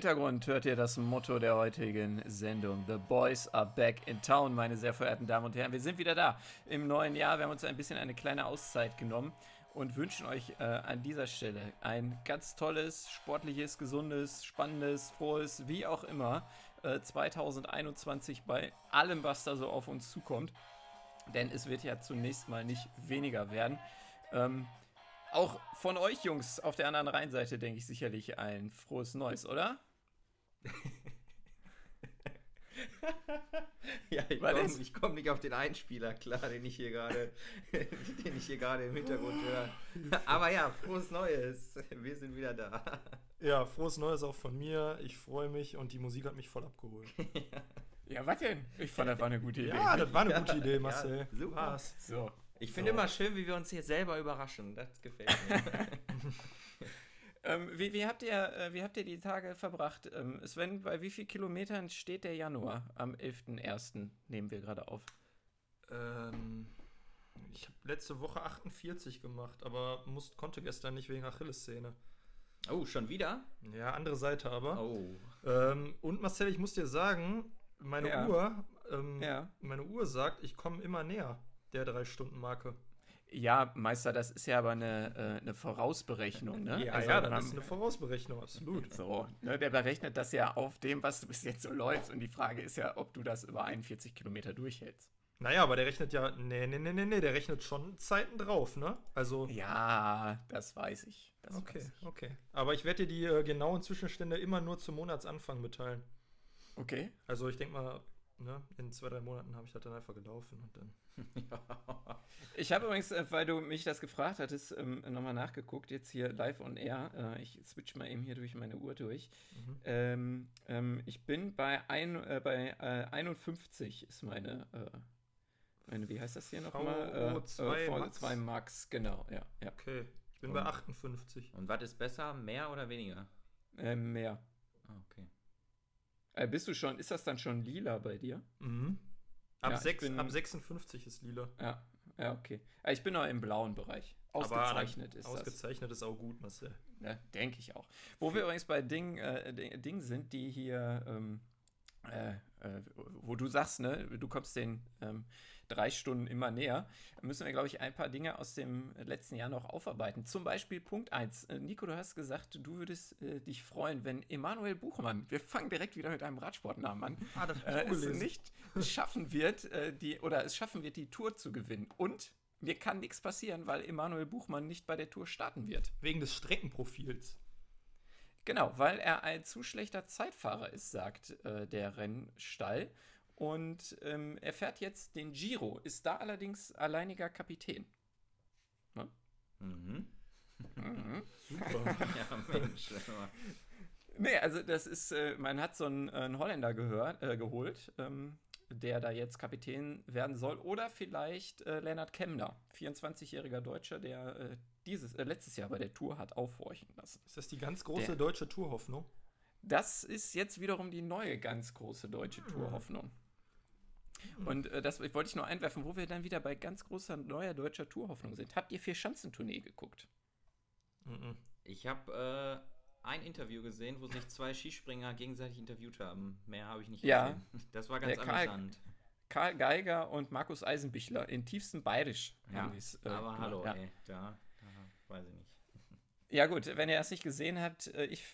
Hintergrund hört ihr das Motto der heutigen Sendung. The Boys are back in town, meine sehr verehrten Damen und Herren. Wir sind wieder da im neuen Jahr. Wir haben uns ein bisschen eine kleine Auszeit genommen und wünschen euch äh, an dieser Stelle ein ganz tolles, sportliches, gesundes, spannendes, frohes, wie auch immer, äh, 2021 bei allem, was da so auf uns zukommt. Denn es wird ja zunächst mal nicht weniger werden. Ähm, auch von euch Jungs auf der anderen Rheinseite denke ich sicherlich ein frohes Neues, oder? ja, ich komme komm nicht auf den Einspieler, klar, den ich hier gerade, den ich hier gerade im Hintergrund höre. Aber ja, frohes Neues. Wir sind wieder da. Ja, frohes Neues auch von mir. Ich freue mich und die Musik hat mich voll abgeholt. ja. ja, was denn? Ich fand, das war eine gute Idee. Ja, das war eine gute Idee, Marcel. Ja, super. So. Ich finde so. immer schön, wie wir uns hier selber überraschen. Das gefällt mir. ähm, wie, wie, habt ihr, äh, wie habt ihr die Tage verbracht? Ähm, Sven, bei wie vielen Kilometern steht der Januar? Am 11.01. nehmen wir gerade auf. Ähm, ich habe letzte Woche 48 gemacht, aber musste, konnte gestern nicht wegen Achillessehne. Oh, schon wieder? Ja, andere Seite aber. Oh. Ähm, und Marcel, ich muss dir sagen, meine ja. Uhr, ähm, ja. meine Uhr sagt, ich komme immer näher der Drei-Stunden-Marke. Ja, Meister, das ist ja aber eine, äh, eine Vorausberechnung, ne? Ja, also, ja, das ist eine Vorausberechnung, absolut. So, ne, der berechnet das ja auf dem, was du bis jetzt so läufst. Und die Frage ist ja, ob du das über 41 Kilometer durchhältst. Naja, aber der rechnet ja, nee, nee, nee, nee, nee, der rechnet schon Zeiten drauf, ne? Also. Ja, das weiß ich. Das okay, weiß ich. okay. Aber ich werde dir die äh, genauen Zwischenstände immer nur zum Monatsanfang mitteilen. Okay. Also ich denke mal, ne, in zwei, drei Monaten habe ich das dann einfach gelaufen und dann. Ich habe übrigens, äh, weil du mich das gefragt hattest, ähm, nochmal nachgeguckt, jetzt hier live on air. Äh, ich switch mal eben hier durch meine Uhr durch. Mhm. Ähm, ähm, ich bin bei, ein, äh, bei äh, 51 ist meine, äh, meine, wie heißt das hier nochmal? VO2 äh, Max? 2 Max, genau, ja. ja. Okay, ich bin und, bei 58. Und was ist besser, mehr oder weniger? mehr. Ah, okay. Äh, bist du schon, ist das dann schon lila bei dir? Mhm. Ab, ja, 6, bin, ab 56 ist lila. Ja, ja, okay. Äh, ich bin noch im blauen Bereich. Ausgezeichnet ist Ausgezeichnet das. ist auch gut, Marcel. Ja, denke ich auch. Wo wir übrigens bei Dingen äh, Ding sind, die hier, ähm, äh, äh, wo du sagst, ne, du kommst den ähm, drei Stunden immer näher, müssen wir, glaube ich, ein paar Dinge aus dem letzten Jahr noch aufarbeiten. Zum Beispiel Punkt 1. Äh, Nico, du hast gesagt, du würdest äh, dich freuen, wenn Emanuel Buchmann, wir fangen direkt wieder mit einem Radsportnamen an, ah, das äh, es nicht schaffen wird, äh, die, oder es schaffen wird, die Tour zu gewinnen. Und mir kann nichts passieren, weil Emanuel Buchmann nicht bei der Tour starten wird. Wegen des Streckenprofils. Genau, weil er ein zu schlechter Zeitfahrer ist, sagt äh, der Rennstall. Und ähm, er fährt jetzt den Giro, ist da allerdings alleiniger Kapitän. Ne? Mhm. Mhm. Super. ja, Mensch. nee, also das ist, äh, man hat so einen, einen Holländer gehört, äh, geholt, ähm, der da jetzt Kapitän werden soll. Oder vielleicht äh, Lennart Kemner, 24-jähriger Deutscher, der äh, dieses, äh, letztes Jahr bei der Tour hat aufhorchen lassen. Ist das die ganz große der, deutsche Tourhoffnung? Das ist jetzt wiederum die neue ganz große deutsche hm. Tourhoffnung. Und äh, das wollte ich nur einwerfen, wo wir dann wieder bei ganz großer neuer deutscher Tourhoffnung sind. Habt ihr vier Schanzentournee geguckt? Ich habe äh, ein Interview gesehen, wo sich zwei Skispringer gegenseitig interviewt haben. Mehr habe ich nicht ja, gesehen. Das war ganz Karl, amüsant. Karl Geiger und Markus Eisenbichler in tiefstem Bayerisch. Ja, äh, aber hallo, ja. ey, da, da weiß ich nicht. Ja gut, wenn ihr das nicht gesehen habt, äh, ich,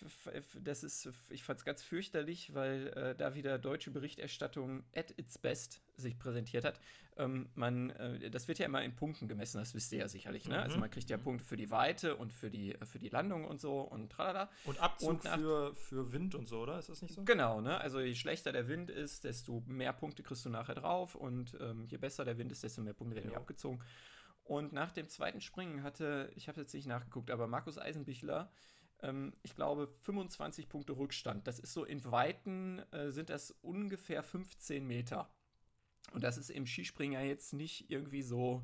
das ist, ich fand es ganz fürchterlich, weil äh, da wieder deutsche Berichterstattung at its best sich präsentiert hat. Ähm, man, äh, das wird ja immer in Punkten gemessen, das wisst ihr ja sicherlich. Ne? Also mhm. Also man kriegt ja Punkte für die Weite und für die, für die Landung und so und tralala. Und Abzug und nach, für, für Wind und so, oder? Ist das nicht so? Genau, ne? Also je schlechter der Wind ist, desto mehr Punkte kriegst du nachher drauf und ähm, je besser der Wind ist, desto mehr Punkte werden ja. abgezogen. Und nach dem zweiten Springen hatte, ich habe jetzt nicht nachgeguckt, aber Markus Eisenbichler, ähm, ich glaube, 25 Punkte Rückstand. Das ist so in Weiten, äh, sind das ungefähr 15 Meter. Und das ist im Skispringer jetzt nicht irgendwie so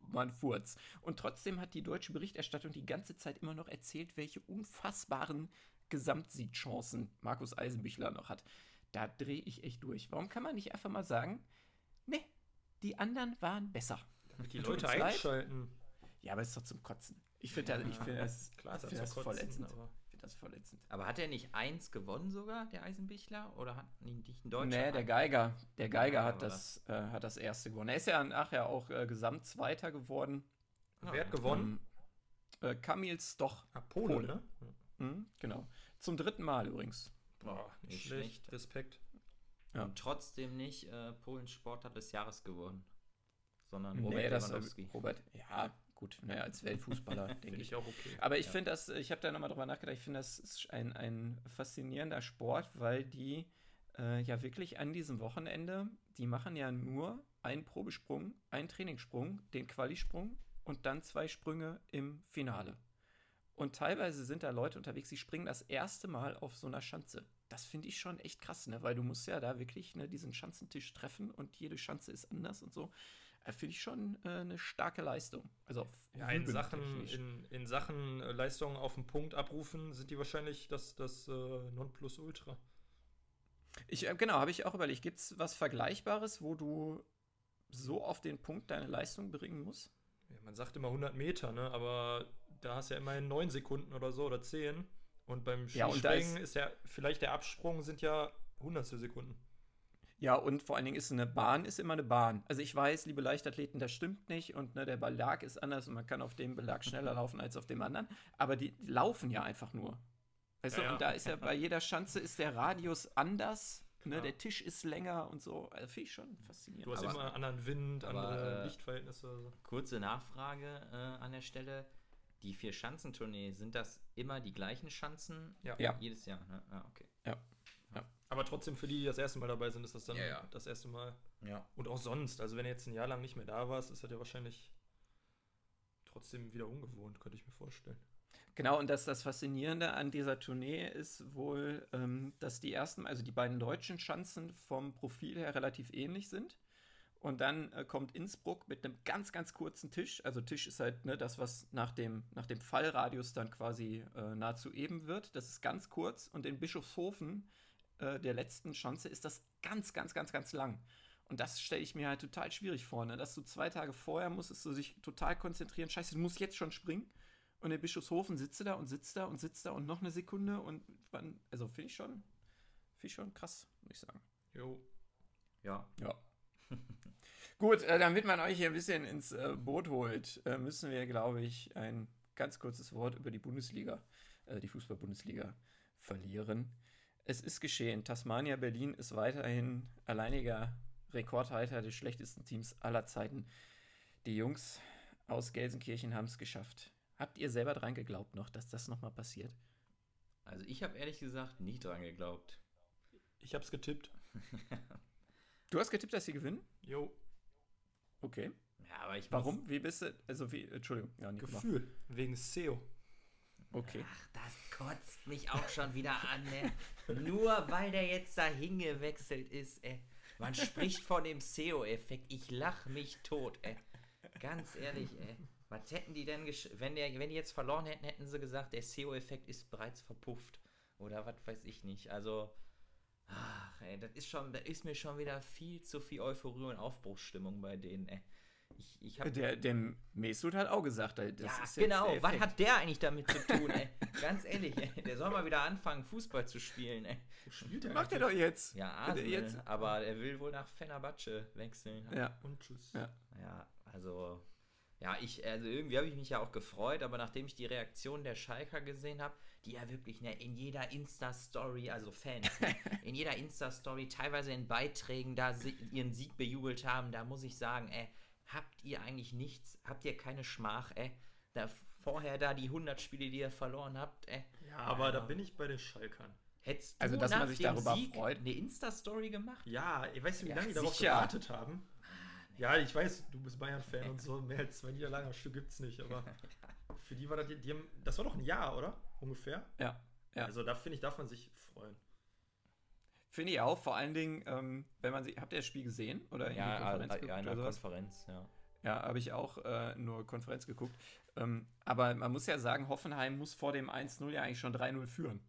man Furz. Und trotzdem hat die deutsche Berichterstattung die ganze Zeit immer noch erzählt, welche unfassbaren Gesamtsiegchancen Markus Eisenbichler noch hat. Da drehe ich echt durch. Warum kann man nicht einfach mal sagen, nee, die anderen waren besser? Damit die Leute einschalten. Ja, aber es ist doch zum Kotzen. Ich finde das, ich find das, Klar, find das voll ätzend. finde das verletzend. Aber hat er nicht eins gewonnen sogar, der Eisenbichler? Oder hat nicht ein Deutscher? Nee, der Geiger. Der Geiger ja, hat, das, das. Äh, hat das erste gewonnen. Er ist ja nachher auch äh, Gesamtzweiter geworden. Ah, Wer hat gewonnen? Ähm, äh, Kamil Stoch. Ah, Pole, Pole, ne? Mhm, genau. Zum dritten Mal übrigens. Boah, nicht schlecht. schlecht. Respekt. Ja. Und trotzdem nicht äh, Polens Sportler des Jahres geworden. Sondern Robert nee, Lewandowski. Das, Robert, ja, gut, naja, als Weltfußballer denke ich. auch okay. Aber ich ja. finde das, ich habe da nochmal drüber nachgedacht, ich finde das ist ein, ein faszinierender Sport, weil die äh, ja wirklich an diesem Wochenende, die machen ja nur einen Probesprung, einen Trainingssprung, den Qualisprung und dann zwei Sprünge im Finale. Und teilweise sind da Leute unterwegs, die springen das erste Mal auf so einer Schanze. Das finde ich schon echt krass, ne? Weil du musst ja da wirklich ne, diesen Schanzentisch treffen und jede Schanze ist anders und so. Äh, finde ich schon äh, eine starke Leistung. Also ja, in Sachen, in, in Sachen äh, Leistung auf den Punkt abrufen, sind die wahrscheinlich das, das äh, Nonplusultra. Ich, äh, genau, habe ich auch überlegt. Gibt es was Vergleichbares, wo du so auf den Punkt deine Leistung bringen musst? Ja, man sagt immer 100 Meter, ne? aber da hast du ja immerhin 9 Sekunden oder so oder 10. Und beim Skispringen ja, ist, ist, ja, vielleicht der Absprung sind ja hundertstel Sekunden. Ja, und vor allen Dingen ist eine Bahn ist immer eine Bahn. Also ich weiß, liebe Leichtathleten, das stimmt nicht und ne, der Belag ist anders und man kann auf dem Belag schneller laufen als auf dem anderen. Aber die, die laufen ja einfach nur. Weißt ja, du, ja. und da ist ja bei jeder Schanze ist der Radius anders. Ne, ja. Der Tisch ist länger und so. Also finde ich schon faszinierend. Du hast aber, immer anderen Wind, aber, andere äh, Lichtverhältnisse. So. Kurze Nachfrage äh, an der Stelle die vier Schanzentournee, sind das immer die gleichen Schanzen? Ja. ja. Jedes Jahr, ne? Ah, okay. Ja. Ja. Aber trotzdem für die, die das erste Mal dabei sind, ist das dann ja, ja. das erste Mal. Ja. Und auch sonst. Also wenn du jetzt ein Jahr lang nicht mehr da warst, ist das ja wahrscheinlich trotzdem wieder ungewohnt, könnte ich mir vorstellen. Genau, und das, das Faszinierende an dieser Tournee ist wohl, ähm, dass die ersten, also die beiden deutschen Schanzen vom Profil her relativ ähnlich sind. Und dann äh, kommt Innsbruck mit einem ganz, ganz kurzen Tisch. Also Tisch ist halt ne, das, was nach dem, nach dem Fallradius dann quasi äh, nahezu eben wird. Das ist ganz kurz. Und in Bischofshofen, äh, der letzten Schanze, ist das ganz, ganz, ganz, ganz lang. Und das stelle ich mir halt total schwierig vor, ne? dass du zwei Tage vorher musstest du sich total konzentrieren. Scheiße, du musst jetzt schon springen. Und in Bischofshofen sitzt du da und sitzt da und sitzt da und noch eine Sekunde. Und wann, also finde ich schon, finde ich schon krass, muss ich sagen. Jo. Ja. Ja. Gut, äh, damit man euch hier ein bisschen ins äh, Boot holt, äh, müssen wir, glaube ich, ein ganz kurzes Wort über die Bundesliga, äh, die Fußball-Bundesliga verlieren. Es ist geschehen. Tasmania Berlin ist weiterhin alleiniger Rekordhalter des schlechtesten Teams aller Zeiten. Die Jungs aus Gelsenkirchen haben es geschafft. Habt ihr selber dran geglaubt noch, dass das nochmal passiert? Also ich habe ehrlich gesagt nicht dran geglaubt. Ich habe es getippt. Du hast getippt, dass sie gewinnen? Jo. Okay. Ja, aber ich Warum? Wie bist du? Also wie? Entschuldigung. Ja, Gefühl. Gemacht. Wegen SEO. Okay. Ach, das kotzt mich auch schon wieder an, ne? Nur weil der jetzt da hingewechselt ist, ey. Man spricht von dem SEO-Effekt. Ich lach mich tot, ey. Ganz ehrlich, ey. Was hätten die denn, wenn, der, wenn die jetzt verloren hätten, hätten sie gesagt, der SEO-Effekt ist bereits verpufft. Oder was weiß ich nicht. Also, Ach, ey, das ist schon, das ist mir schon wieder viel zu viel Euphorie und Aufbruchsstimmung bei denen, ey. Ich, ich hab, der, der Mesut hat auch gesagt, das ja, ist genau. Was hat der eigentlich damit zu tun, ey? Ganz ehrlich, ey. Der soll mal wieder anfangen, Fußball zu spielen, ey. Spielt der macht er doch jetzt. Ja, also, jetzt. aber er will wohl nach Fenerbahce wechseln. Ja. Und tschüss. Ja, ja also ja, ich, also irgendwie habe ich mich ja auch gefreut, aber nachdem ich die Reaktion der Schalker gesehen habe, die ja wirklich ne, in jeder Insta-Story, also Fans, ne, in jeder Insta-Story, teilweise in Beiträgen da ihren Sieg bejubelt haben, da muss ich sagen, ey, habt ihr eigentlich nichts, habt ihr keine Schmach, ey, da vorher da die 100 Spiele, die ihr verloren habt, ey. Ja, aber da bin ich bei den Schalkern. Hättest du also, dass man sich darüber Sieg freut. eine Insta-Story gemacht? Ja, ich weiß nicht, wie lange die darauf gewartet haben. Ja, ich weiß, du bist Bayern-Fan und so, mehr als zwei Niederlagen am Stück gibt's nicht, aber für die war das, die haben, das war doch ein Jahr, oder? Ungefähr? Ja. ja. Also da finde ich, darf man sich freuen. Finde ich auch, vor allen Dingen, ähm, wenn man sie, habt ihr das Spiel gesehen? Oder ja, Konferenz äh, ja, in der Konferenz, ja. Ja, habe ich auch äh, nur Konferenz geguckt. Ähm, aber man muss ja sagen, Hoffenheim muss vor dem 1-0 ja eigentlich schon 3-0 führen.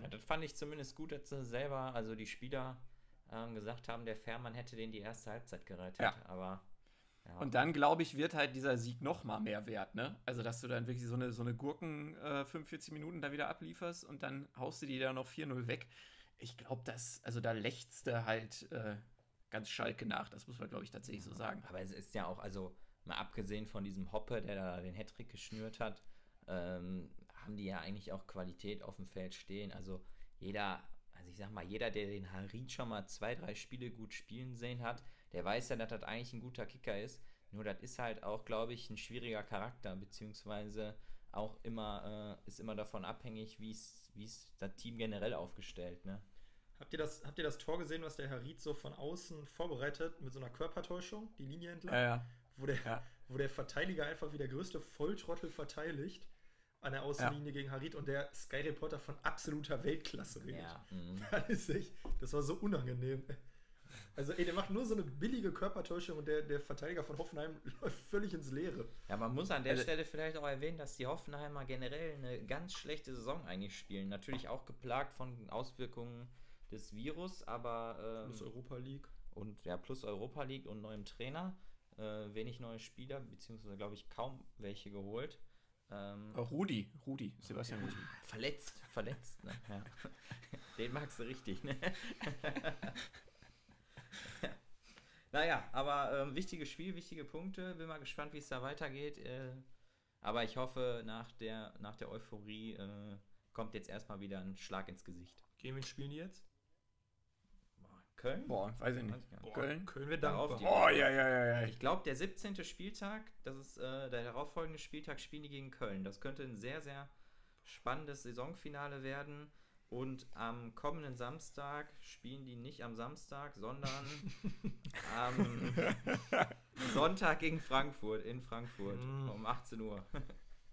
Ja, das fand ich zumindest gut, dass sie selber, also die Spieler ähm, gesagt haben, der Fährmann hätte den die erste Halbzeit gerettet. Ja. Aber Ja. Und dann, glaube ich, wird halt dieser Sieg noch mal mehr wert, ne? Also, dass du dann wirklich so eine, so eine Gurken äh, 45 Minuten da wieder ablieferst und dann haust du die da noch 4-0 weg. Ich glaube, das, also da lechzte halt äh, ganz Schalke nach, das muss man, glaube ich, tatsächlich so sagen. Aber es ist ja auch, also mal abgesehen von diesem Hoppe, der da den Hattrick geschnürt hat, ähm, haben die ja eigentlich auch Qualität auf dem Feld stehen. Also jeder, also ich sag mal, jeder, der den Harit schon mal zwei, drei Spiele gut spielen sehen hat, der weiß ja, dass das eigentlich ein guter Kicker ist. Nur das ist halt auch, glaube ich, ein schwieriger Charakter, beziehungsweise auch immer, äh, ist immer davon abhängig, wie es das Team generell aufgestellt, ne? Habt ihr, das, habt ihr das Tor gesehen, was der Harit so von außen vorbereitet mit so einer Körpertäuschung, die Linie entlang? Ja, ja. Wo, der, ja. wo der Verteidiger einfach wie der größte Volltrottel verteidigt an der Außenlinie ja. gegen Harit und der Sky Reporter von absoluter Weltklasse redet. Ja. Mhm. Das, ist echt, das war so unangenehm. Also, ey, der macht nur so eine billige Körpertäuschung und der, der Verteidiger von Hoffenheim läuft völlig ins Leere. Ja, man muss an der also, Stelle vielleicht auch erwähnen, dass die Hoffenheimer generell eine ganz schlechte Saison eigentlich spielen. Natürlich auch geplagt von Auswirkungen des Virus, aber. Ähm, plus Europa League. Und ja, plus Europa League und neuem Trainer. Äh, wenig neue Spieler, beziehungsweise glaube ich kaum welche geholt. Ähm, oh, Rudi, Rudi, Sebastian Rudi. Verletzt, verletzt, ne? Ja. Den magst du richtig, ne? naja, aber ähm, wichtiges Spiel, wichtige Punkte. Bin mal gespannt, wie es da weitergeht. Äh, aber ich hoffe, nach der, nach der Euphorie äh, kommt jetzt erstmal wieder ein Schlag ins Gesicht. Gegen wen spielen die jetzt? Köln? Boah, weiß ich nicht. Boah, Köln? Köln wird darauf. Oh, ja, ja, ja, ja. Ich glaube, der 17. Spieltag, das ist äh, der darauffolgende Spieltag, spielen die gegen Köln. Das könnte ein sehr, sehr spannendes Saisonfinale werden. Und am kommenden Samstag spielen die nicht am Samstag, sondern am Sonntag gegen Frankfurt, in Frankfurt, mm. um 18 Uhr.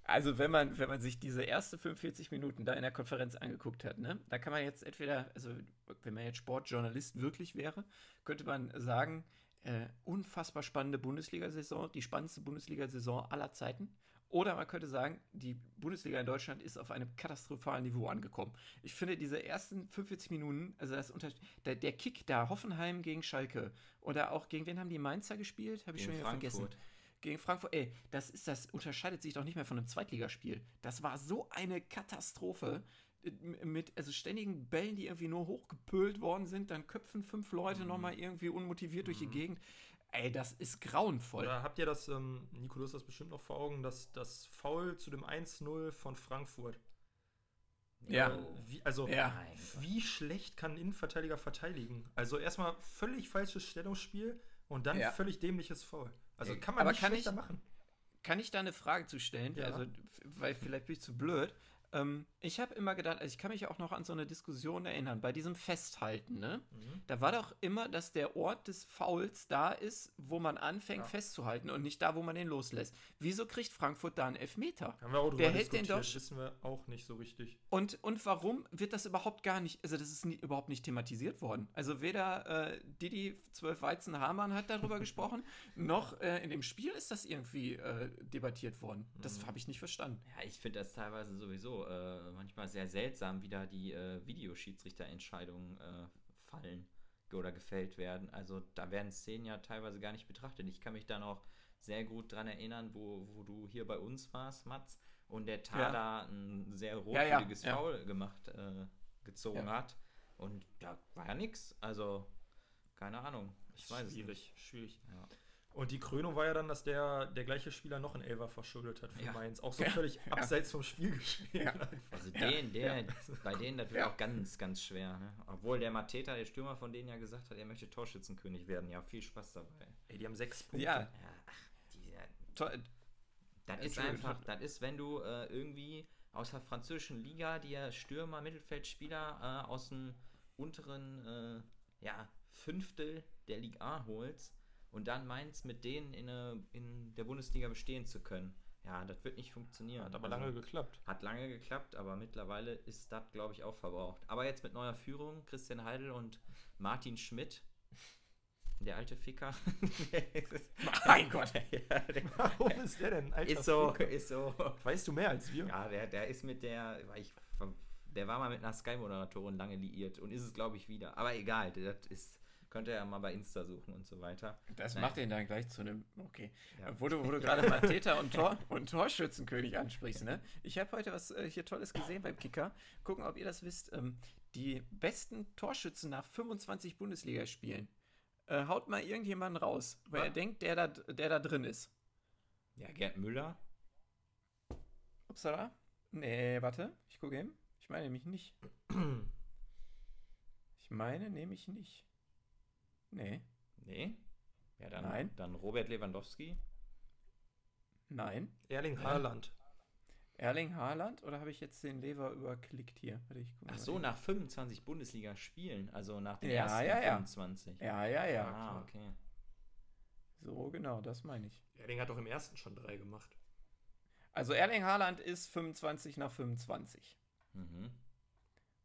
Also wenn man, wenn man sich diese erste 45 Minuten da in der Konferenz angeguckt hat, ne, da kann man jetzt entweder, also wenn man jetzt Sportjournalist wirklich wäre, könnte man sagen, äh, unfassbar spannende Bundesliga-Saison, die spannendste Bundesliga-Saison aller Zeiten. Oder man könnte sagen, die Bundesliga in Deutschland ist auf einem katastrophalen Niveau angekommen. Ich finde diese ersten 45 Minuten, also das unter der, der Kick da, Hoffenheim gegen Schalke oder auch gegen wen haben die Mainzer gespielt? Habe ich gegen schon wieder vergessen gegen Frankfurt, ey, das ist das unterscheidet sich doch nicht mehr von einem Zweitligaspiel. Das war so eine Katastrophe äh, mit also ständigen Bällen, die irgendwie nur hochgepölt worden sind, dann köpfen fünf Leute mhm. nochmal irgendwie unmotiviert mhm. durch die mhm. Gegend. Ey, das ist grauenvoll. Oder habt ihr das, ähm, hast das bestimmt noch vor Augen, dass das Foul zu dem 1-0 von Frankfurt. Ja. Wie, also, ja. wie schlecht kann ein Innenverteidiger verteidigen? Also, erstmal völlig falsches Stellungsspiel und dann ja. völlig dämliches Foul. Also kann man Aber nicht kann ich, machen. Kann ich da eine Frage zu stellen? Ja. Also, weil vielleicht bin ich zu blöd. Ähm, ich habe immer gedacht, also ich kann mich auch noch an so eine Diskussion erinnern, bei diesem Festhalten, ne? Mhm. Da war doch immer, dass der Ort des Fouls da ist, wo man anfängt ja. festzuhalten und nicht da, wo man den loslässt. Wieso kriegt Frankfurt da einen Elfmeter? Haben wir auch der hält den doch. wissen wir auch nicht so richtig. Und, und warum wird das überhaupt gar nicht, also das ist nie, überhaupt nicht thematisiert worden. Also weder äh, Didi 12 Weizen Hamann hat darüber gesprochen, noch äh, in dem Spiel ist das irgendwie äh, debattiert worden. Das mhm. habe ich nicht verstanden. Ja, ich finde das teilweise sowieso äh, manchmal sehr seltsam, wie da die äh, Videoschiedsrichterentscheidungen äh, fallen oder gefällt werden. Also da werden Szenen ja teilweise gar nicht betrachtet. Ich kann mich da noch sehr gut dran erinnern, wo, wo du hier bei uns warst, Mats, und der Tada ja. ein sehr rotwürdiges ja, ja, Foul gemacht, äh, gezogen hat. Und da war ja nichts. Also, keine Ahnung. Ich weiß schwierig, es nicht. Schwierig, schwierig. Und die Krönung war ja dann, dass der, der gleiche Spieler noch einen Elfer verschuldet hat für ja. Mainz. Auch so völlig ja. abseits vom Spiel geschehen. Ja. Also den, der, bei denen, das wird auch ganz, ganz schwer. Ne? Obwohl der Mateta, der Stürmer von denen ja gesagt hat, er möchte Torschützenkönig werden. Ja, viel Spaß dabei. Ey, die haben sechs Punkte. Ja. ach, die, das ist einfach, das ist, wenn du äh, irgendwie aus der französischen Liga dir Stürmer, Mittelfeldspieler äh, aus dem unteren äh, ja, Fünftel der Liga A holst und dann Mainz mit denen in, eine, in der Bundesliga bestehen zu können. Ja, das wird nicht funktionieren. Hat aber also, lange geklappt. Hat lange geklappt, aber mittlerweile ist das, glaube ich, auch verbraucht. Aber jetzt mit neuer Führung, Christian Heidel und Martin Schmidt, der alte Ficker. mein Gott. ja, der, Warum ist der denn? Alter ist so, Ficker? ist so. Weißt du mehr als wir? Ja, der, der ist mit der, ich, der war mal mit einer Sky-Moderatorin lange liiert und ist es, glaube ich, wieder. Aber egal, das ist Könnt ihr ja mal bei Insta suchen und so weiter. Das Nein. macht ihn dann gleich zu einem. Okay. Ja. Wo du, wo du gerade mal Täter und, Tor, und Torschützenkönig ansprichst, ne? Ich habe heute was äh, hier Tolles gesehen beim Kicker. Gucken, ob ihr das wisst. Ähm, die besten Torschützen nach 25 Bundesligaspielen. Äh, haut mal irgendjemanden raus, weil er denkt, der da, der da drin ist. Ja, Gerd Müller. Upsala? Nee, warte. Ich gucke eben. Ich meine nämlich nicht. Ich meine nämlich nicht. Nee. Nee? Ja, dann, Nein. dann Robert Lewandowski. Nein. Erling Haaland. Erling Haaland oder habe ich jetzt den Lever überklickt hier? Ach so, nach 25 Bundesliga-Spielen, also nach den ja, ersten ja, ja. 25. Ja, ja, ja. Ah, okay. So, genau, das meine ich. Erling hat doch im ersten schon drei gemacht. Also Erling Haaland ist 25 nach 25. Mhm.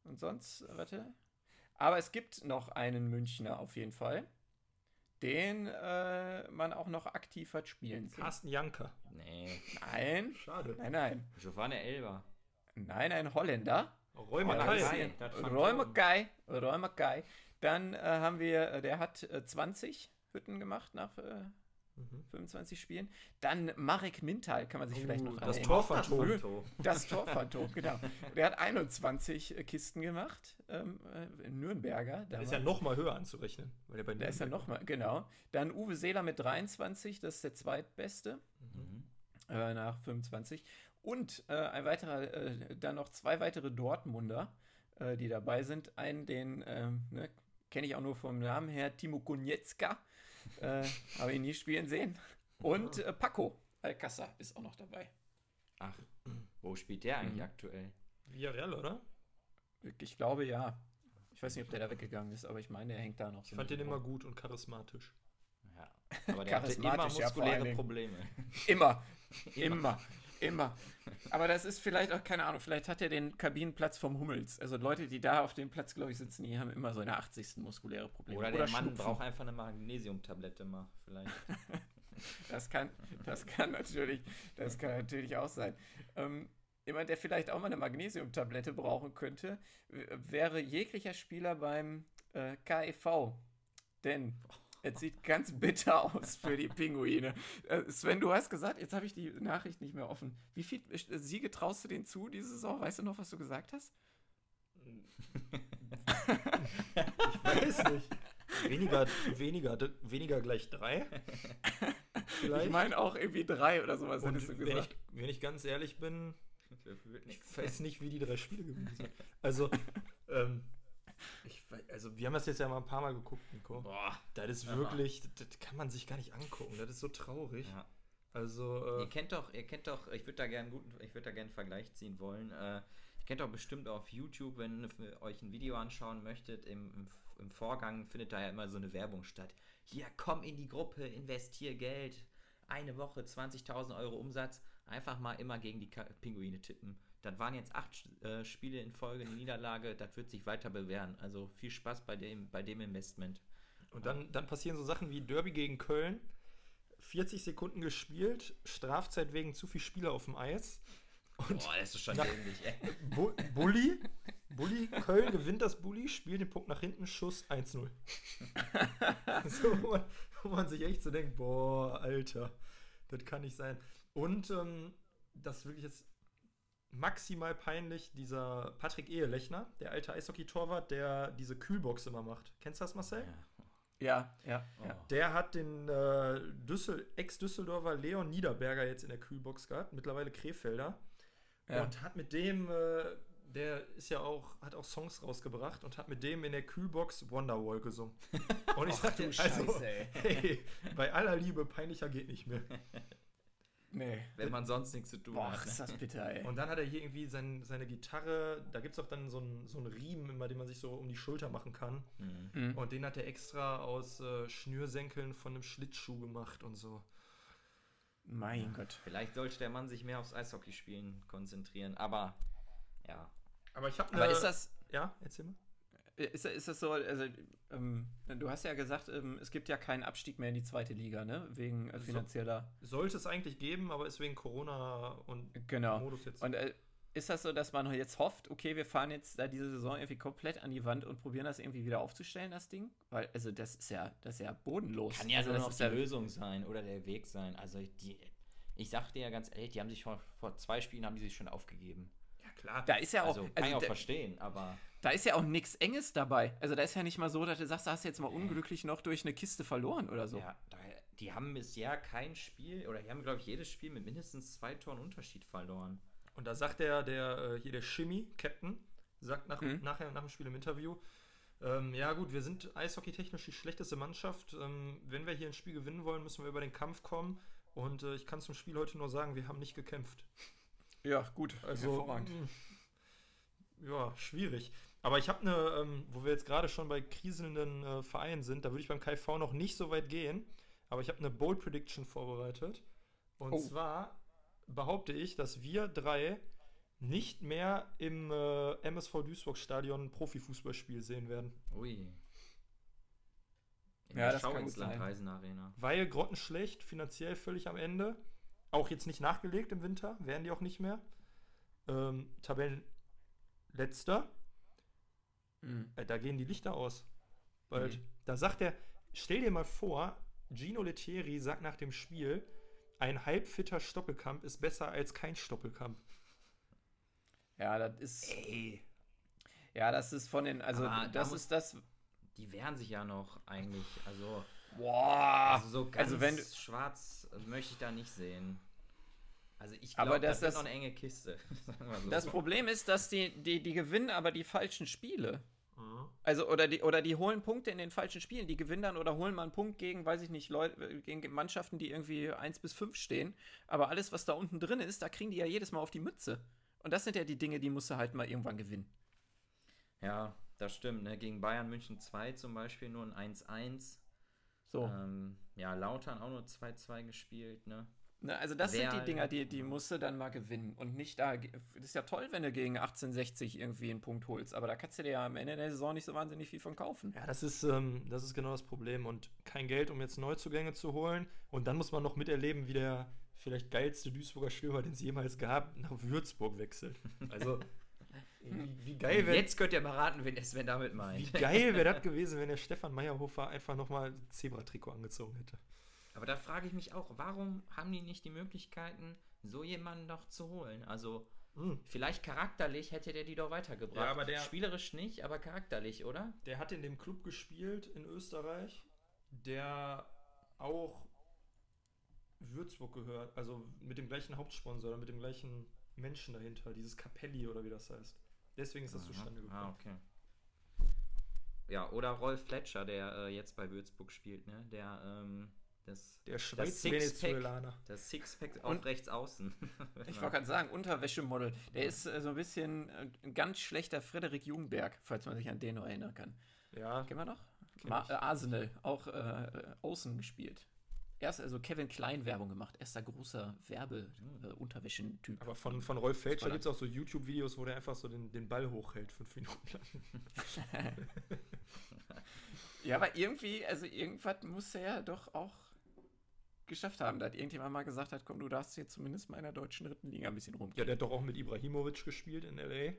Und sonst, warte. Aber es gibt noch einen Münchner auf jeden Fall, den äh, man auch noch aktiv hat spielen sehen. Carsten Janker. Nee. Nein. Schade. Nein, nein. Giovanni Elber. Nein, ein Holländer. Mackay. Roy Mackay. Dann äh, haben wir, äh, der hat äh, 20 Hütten gemacht nach äh, mhm. 25 Spielen. Dann Marek Mintal, kann man sich uh, vielleicht noch Das Torphantom. Das Torphantom, genau. Der hat 21 äh, Kisten gemacht, ähm, äh, Nürnberger. Der ist ja noch mal höher anzurechnen. Weil der, der ist ja noch mal, genau. Dann Uwe Seeler mit 23, das ist der zweitbeste. Mhm. Äh, nach 25. Und äh, ein weiterer, äh, dann noch zwei weitere Dortmunder, äh, die dabei sind. Einen, den ähm, ne, kenne ich auch nur vom Namen her, Timo Konietzka äh, Habe ich nie spielen sehen. Und äh, Paco Alcázar ist auch noch dabei. Ach, wo spielt der eigentlich mhm. aktuell? Villarreal, oder? Ich glaube ja. Ich weiß nicht, ob der da weggegangen ist, aber ich meine, er hängt da noch. So ich fand den immer gut und charismatisch. Ja, aber der hatte immer muskuläre ja, Probleme. Immer, immer. Immer. Aber das ist vielleicht auch, keine Ahnung, vielleicht hat er den Kabinenplatz vom Hummels. Also Leute, die da auf dem Platz, glaube ich, sitzen, die haben immer so eine 80. muskuläre Probleme. Oder der Oder Mann Schnupfen. braucht einfach eine Magnesiumtablette mal, vielleicht. das, kann, das, kann natürlich, das kann natürlich auch sein. Ähm, jemand, der vielleicht auch mal eine Magnesiumtablette brauchen könnte, wäre jeglicher Spieler beim äh, KEV. Denn es sieht ganz bitter aus für die Pinguine. Äh, Sven, du hast gesagt, jetzt habe ich die Nachricht nicht mehr offen. Wie viele äh, Siege traust du denen zu diese Saison? Weißt du noch, was du gesagt hast? ich weiß nicht. Weniger, weniger, weniger gleich drei. Vielleicht. Ich meine auch irgendwie drei oder sowas, Und hättest du gesagt. Wenn ich, wenn ich ganz ehrlich bin, ich weiß nicht, wie die drei Spiele gewesen sind. Also, ähm, ich, also, wir haben das jetzt ja mal ein paar Mal geguckt, Nico. Boah, das ist wirklich, das, das, kann man sich gar nicht angucken. Das ist so traurig. Ja. Also, äh, ihr kennt doch, ihr kennt doch, ich würde da gerne guten, ich würde da gerne einen Vergleich ziehen wollen. Äh, ihr kennt doch bestimmt auf YouTube, wenn ihr euch ein Video anschauen möchtet, im, im, im Vorgang findet da ja immer so eine Werbung statt. Hier, komm in die Gruppe, investier Geld. Eine Woche, 20.000 Euro Umsatz. Einfach mal immer gegen die Pinguine tippen. Das waren jetzt acht äh, Spiele in Folge, eine Niederlage. Das wird sich weiter bewähren. Also viel Spaß bei dem, bei dem Investment. Und dann, dann passieren so Sachen wie Derby gegen Köln. 40 Sekunden gespielt, Strafzeit wegen zu viel Spieler auf dem Eis. Und Boah, das ist schon dämlich, ey. Bu Bulli, Bulli, Köln gewinnt das Bulli, spielt den Punkt nach hinten, Schuss 1-0. so, wo man, wo man, sich echt so denkt, boah, Alter, das kann nicht sein. Und ähm, das wirklich jetzt maximal peinlich, dieser Patrick Ehelechner, der alte Eishockey-Torwart, der diese Kühlbox immer macht. Kennst du das, Marcel? Ja, ja. ja. Der hat den äh, Düssel Ex-Düsseldorfer Leon Niederberger jetzt in der Kühlbox gehabt, mittlerweile Krefelder. Ja. Und hat mit dem, äh, der ist ja auch, hat auch Songs rausgebracht und hat mit dem in der Kühlbox Wonderwall gesungen. Und ich sagte, also, hey, bei aller Liebe, peinlicher geht nicht mehr. Nee. Wenn man sonst nichts zu tun Boah, hat. Ne? ist das bitter, ey. Und dann hat er hier irgendwie sein, seine Gitarre, da gibt es auch dann so einen, so einen Riemen, immer, den man sich so um die Schulter machen kann. Mhm. mhm. Und den hat er extra aus äh, Schnürsenkeln von einem Schlittschuh gemacht und so. Mein ja. Gott. Vielleicht sollte der Mann sich mehr aufs Eishockeyspielen konzentrieren, aber ja. Aber ich habe Aber ist das. Ja, erzähl mal. Ist, ist das so, also ähm, du hast ja gesagt, ähm, es gibt ja keinen Abstieg mehr in die zweite Liga, ne? Wegen äh, finanzieller. So, sollte es eigentlich geben, aber ist wegen Corona und genau. Modus jetzt. Und äh, ist das so, dass man jetzt hofft, okay, wir fahren jetzt da diese Saison irgendwie komplett an die Wand und probieren das irgendwie wieder aufzustellen, das Ding? Weil, also das ist ja, das ist ja bodenlos. Kann ja also, nur das noch die ja, Lösung sein oder der Weg sein. Also die, ich sag dir ja ganz ehrlich, die haben sich vor, vor zwei Spielen haben die sich schon aufgegeben. Ja, klar. Da ist ja auch, Also kann also ich auch da, verstehen, aber da ist ja auch nichts Enges dabei. Also da ist ja nicht mal so, dass du sagst, da hast du jetzt mal unglücklich noch durch eine Kiste verloren oder so. ja, da, die haben bisher kein Spiel oder die haben, glaube ich, jedes Spiel mit mindestens zwei Toren Unterschied verloren. Und da sagt der, der äh, hier der Shimmy, Captain, sagt nach, Mhm. nachher nach dem Spiel im Interview, ähm, ja gut, wir sind eishockeytechnisch die schlechteste Mannschaft. Ähm, wenn wir hier ein Spiel gewinnen wollen, müssen wir über den Kampf kommen. Und äh, ich kann zum Spiel heute nur sagen, wir haben nicht gekämpft. Ja, gut. Also, hervorragend. mm, ja, schwierig. Aber ich habe eine, ähm, wo wir jetzt gerade schon bei kriselnden äh, Vereinen sind, da würde ich beim KV noch nicht so weit gehen. Aber ich habe eine Bold Prediction vorbereitet. Und Oh. zwar behaupte ich, dass wir drei nicht mehr im äh, MSV Duisburg Stadion ein Profifußballspiel sehen werden. Ui. In Ja, der das Schau kann ins gut sein. Landreisen Arena. Weil grottenschlecht, finanziell völlig am Ende. Auch jetzt nicht nachgelegt im Winter, werden die auch nicht mehr. Ähm, Tabellenletzter. Mhm. Äh, Da gehen die Lichter aus. Bald. Mhm. Da sagt er, stell dir mal vor, Gino Lettieri sagt nach dem Spiel, ein halbfitter Stoppelkamp ist besser als kein Stoppelkamp. Ja, das ist. Ey, Ja, das ist von den. Also, Aber da das muss- ist das. die wehren sich ja noch eigentlich. Also, Boah! also so ganz also wenn du- schwarz möchte ich da nicht sehen. Also ich glaube, das- das, das- noch eine enge Kiste. So. Das Problem ist, dass die, die, die gewinnen aber die falschen Spiele. Mhm. Also, oder die, oder die holen Punkte in den falschen Spielen. Die gewinnen dann oder holen mal einen Punkt gegen, weiß ich nicht, Leute, gegen Mannschaften, die irgendwie 1 bis 5 stehen. Aber alles, was da unten drin ist, da kriegen die ja jedes Mal auf die Mütze. Und das sind ja die Dinge, die musst du halt mal irgendwann gewinnen. Ja, das stimmt. Ne? Gegen Bayern München 2 zum Beispiel nur ein 1-1. So. Ähm, ja, Lautern auch nur 2-2 gespielt. Ne? Ne, also das Wer- sind die Dinger, die, die musst du dann mal gewinnen. Und nicht da. Das ist ja toll, wenn du gegen 1860 irgendwie einen Punkt holst. Aber da kannst du dir ja am Ende der Saison nicht so wahnsinnig viel von kaufen. Ja, das ist, ähm, das ist genau das Problem. Und kein Geld, um jetzt Neuzugänge zu holen. Und dann muss man noch miterleben, wie der vielleicht geilste Duisburger Stürmer, den es jemals gab, nach Würzburg wechselt. Also, wie, wie geil wäre Jetzt könnt ihr mal raten, wen Sven damit meint. Wie geil wäre das gewesen, wenn der Stefan Meyerhofer einfach nochmal Zebra-Trikot angezogen hätte. Aber da frage ich mich auch, warum haben die nicht die Möglichkeiten, so jemanden noch zu holen? Also, Hm. vielleicht charakterlich hätte der die doch weitergebracht. Ja, aber der- Spielerisch nicht, aber charakterlich, oder? Der hat in dem Club gespielt in Österreich, der auch Würzburg gehört, also mit dem gleichen Hauptsponsor oder mit dem gleichen Menschen dahinter, dieses Capelli oder wie das heißt. Deswegen ist das Aha. zustande gekommen. Ah, okay. Ja, oder Rolf Fletcher, der äh, jetzt bei Würzburg spielt, ne? Der, ähm, das, Der Sixpack. Schweiz-Venezuelaner. das Sixpack auf Und- rechts außen. Ich wollte gerade sagen, Unterwäschemodel. Der ist äh, so ein bisschen äh, ein ganz schlechter Frederik Jungberg, falls man sich an den noch erinnern kann. Ja, Kennen wir noch? Kenn Ma ich. äh, Arsenal, auch äh, äh, außen gespielt. Erst also Kevin Klein Werbung gemacht. Erster großer Werbe-Unterwäschen-Typ. aber von, von Rolf Felscher gibt es auch so YouTube-Videos, wo der einfach so den, den Ball hochhält, fünf Minuten lang. Ja, aber irgendwie, also irgendwas muss er ja doch auch geschafft haben, dass irgendjemand mal gesagt hat, komm, du darfst jetzt zumindest mal in der deutschen dritten Liga ein bisschen rum. Ja, der hat doch auch mit Ibrahimovic gespielt in L.A.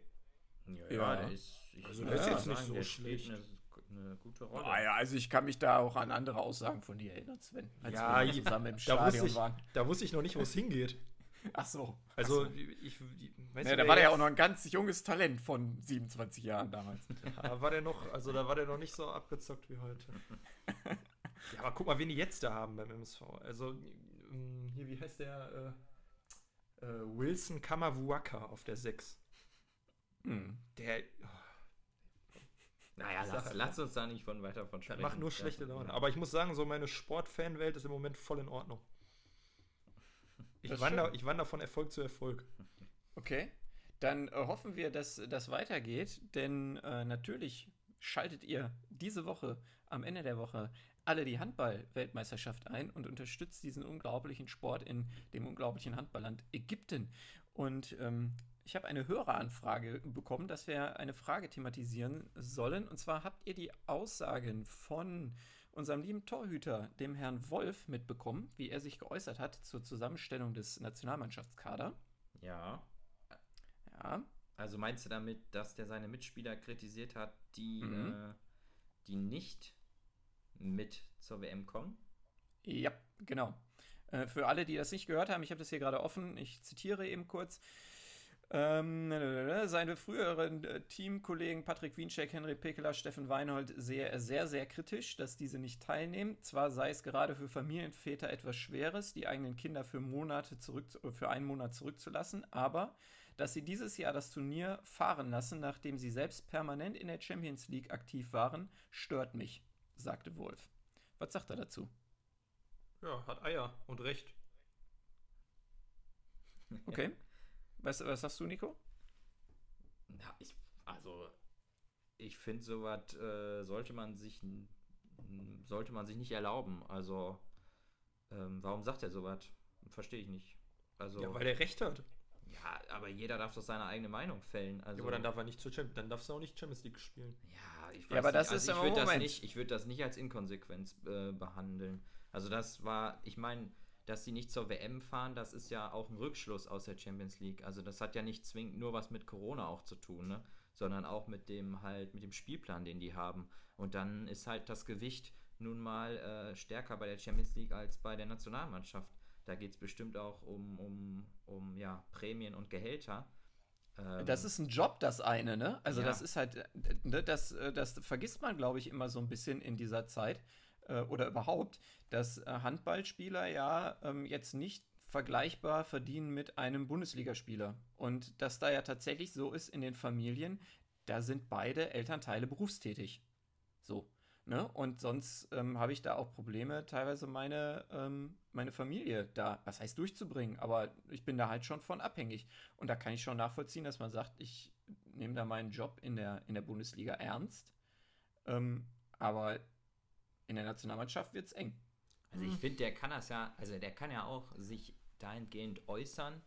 Ja, Ja. der ist, ich Also der ist jetzt nicht so schlecht. Eine, eine gute Rolle. Ah ja, also ich kann mich da auch an andere Aussagen von dir erinnern, Sven. Als Ja, wir zusammen im Stadion ich, waren. da wusste ich noch nicht, wo es hingeht. Ach so. Also, Ach so. ich, ich weiß Ja, da war der ja auch noch ein ganz junges Talent von 27 Jahren damals. Da war der noch, also da war der noch nicht so abgezockt wie heute. ja, aber guck mal, wen die jetzt da haben beim MSV. Also, ähm, hier, wie heißt der? Äh, äh, Wilson Kamavuaka auf der 6. Hm. Der, naja, lass, lass uns da nicht von weiter von sprechen. macht nur schlechte Laune. Aber ich muss sagen, so meine Sportfanwelt ist im Moment voll in Ordnung. Ich wandere, ich wandere von Erfolg zu Erfolg. Okay. Dann äh, hoffen wir, dass das weitergeht, denn äh, natürlich schaltet ihr diese Woche, am Ende der Woche, alle die Handball-Weltmeisterschaft ein und unterstützt diesen unglaublichen Sport in dem unglaublichen Handballland Ägypten. Und ähm, ich habe eine Höreranfrage bekommen, dass wir eine Frage thematisieren sollen. Und zwar habt ihr die Aussagen von unserem lieben Torhüter, dem Herrn Wolf, mitbekommen, wie er sich geäußert hat zur Zusammenstellung des Nationalmannschaftskader. Ja. Ja. Also meinst du damit, dass der seine Mitspieler kritisiert hat, die, mhm. äh, die nicht mit zur WM kommen? Ja, genau. Äh, für alle, die das nicht gehört haben, ich habe das hier gerade offen, ich zitiere eben kurz. Ähm, seine früheren äh, Teamkollegen Patrick Wiencheck, Henry Pekeler, Steffen Weinhold sehe er sehr, sehr kritisch, dass diese nicht teilnehmen. Zwar sei es gerade für Familienväter etwas Schweres, die eigenen Kinder für Monate zurück, für einen Monat zurückzulassen, aber dass sie dieses Jahr das Turnier fahren lassen, nachdem sie selbst permanent in der Champions League aktiv waren, stört mich, sagte Wolf. Was sagt er dazu? Ja, hat Eier und Recht. Okay. Was, was sagst du, Nico? Na, ich, also, ich finde, sowas äh, sollte man sich sollte man sich nicht erlauben. Also, ähm, warum sagt er sowas? Verstehe ich nicht. Also, ja, weil er Recht hat. Ja, aber jeder darf doch seine eigene Meinung fällen. Also, ja, aber dann darf er nicht zur Champions, dann darfst du auch nicht Champions League spielen. Ja, ich weiß ja, aber nicht. das also ist ich würde das nicht, ich würde das nicht als Inkonsequenz äh, behandeln. Also das war, ich meine, dass sie nicht zur WM fahren, das ist ja auch ein Rückschluss aus der Champions League. Also das hat ja nicht zwingend nur was mit Corona auch zu tun, ne? sondern auch mit dem halt mit dem Spielplan, den die haben. Und dann ist halt das Gewicht nun mal äh, stärker bei der Champions League als bei der Nationalmannschaft. Da geht es bestimmt auch um, um, um ja, Prämien und Gehälter. Ähm, das ist ein Job, das eine, ne? Also ja. das ist halt, ne, das, äh, das vergisst man, glaube ich, immer so ein bisschen in dieser Zeit äh, oder überhaupt, dass äh, Handballspieler ja ähm, jetzt nicht vergleichbar verdienen mit einem Bundesligaspieler. Und dass da ja tatsächlich so ist in den Familien, da sind beide Elternteile berufstätig. So. Ne? Und sonst ähm, habe ich da auch Probleme, teilweise meine, ähm, meine Familie da, was heißt durchzubringen, aber ich bin da halt schon von abhängig. Und da kann ich schon nachvollziehen, dass man sagt, ich nehme da meinen Job in der, in der Bundesliga ernst. Ähm, aber in der Nationalmannschaft wird es eng. Also ich finde, der kann das ja, also der kann ja auch sich dahingehend äußern.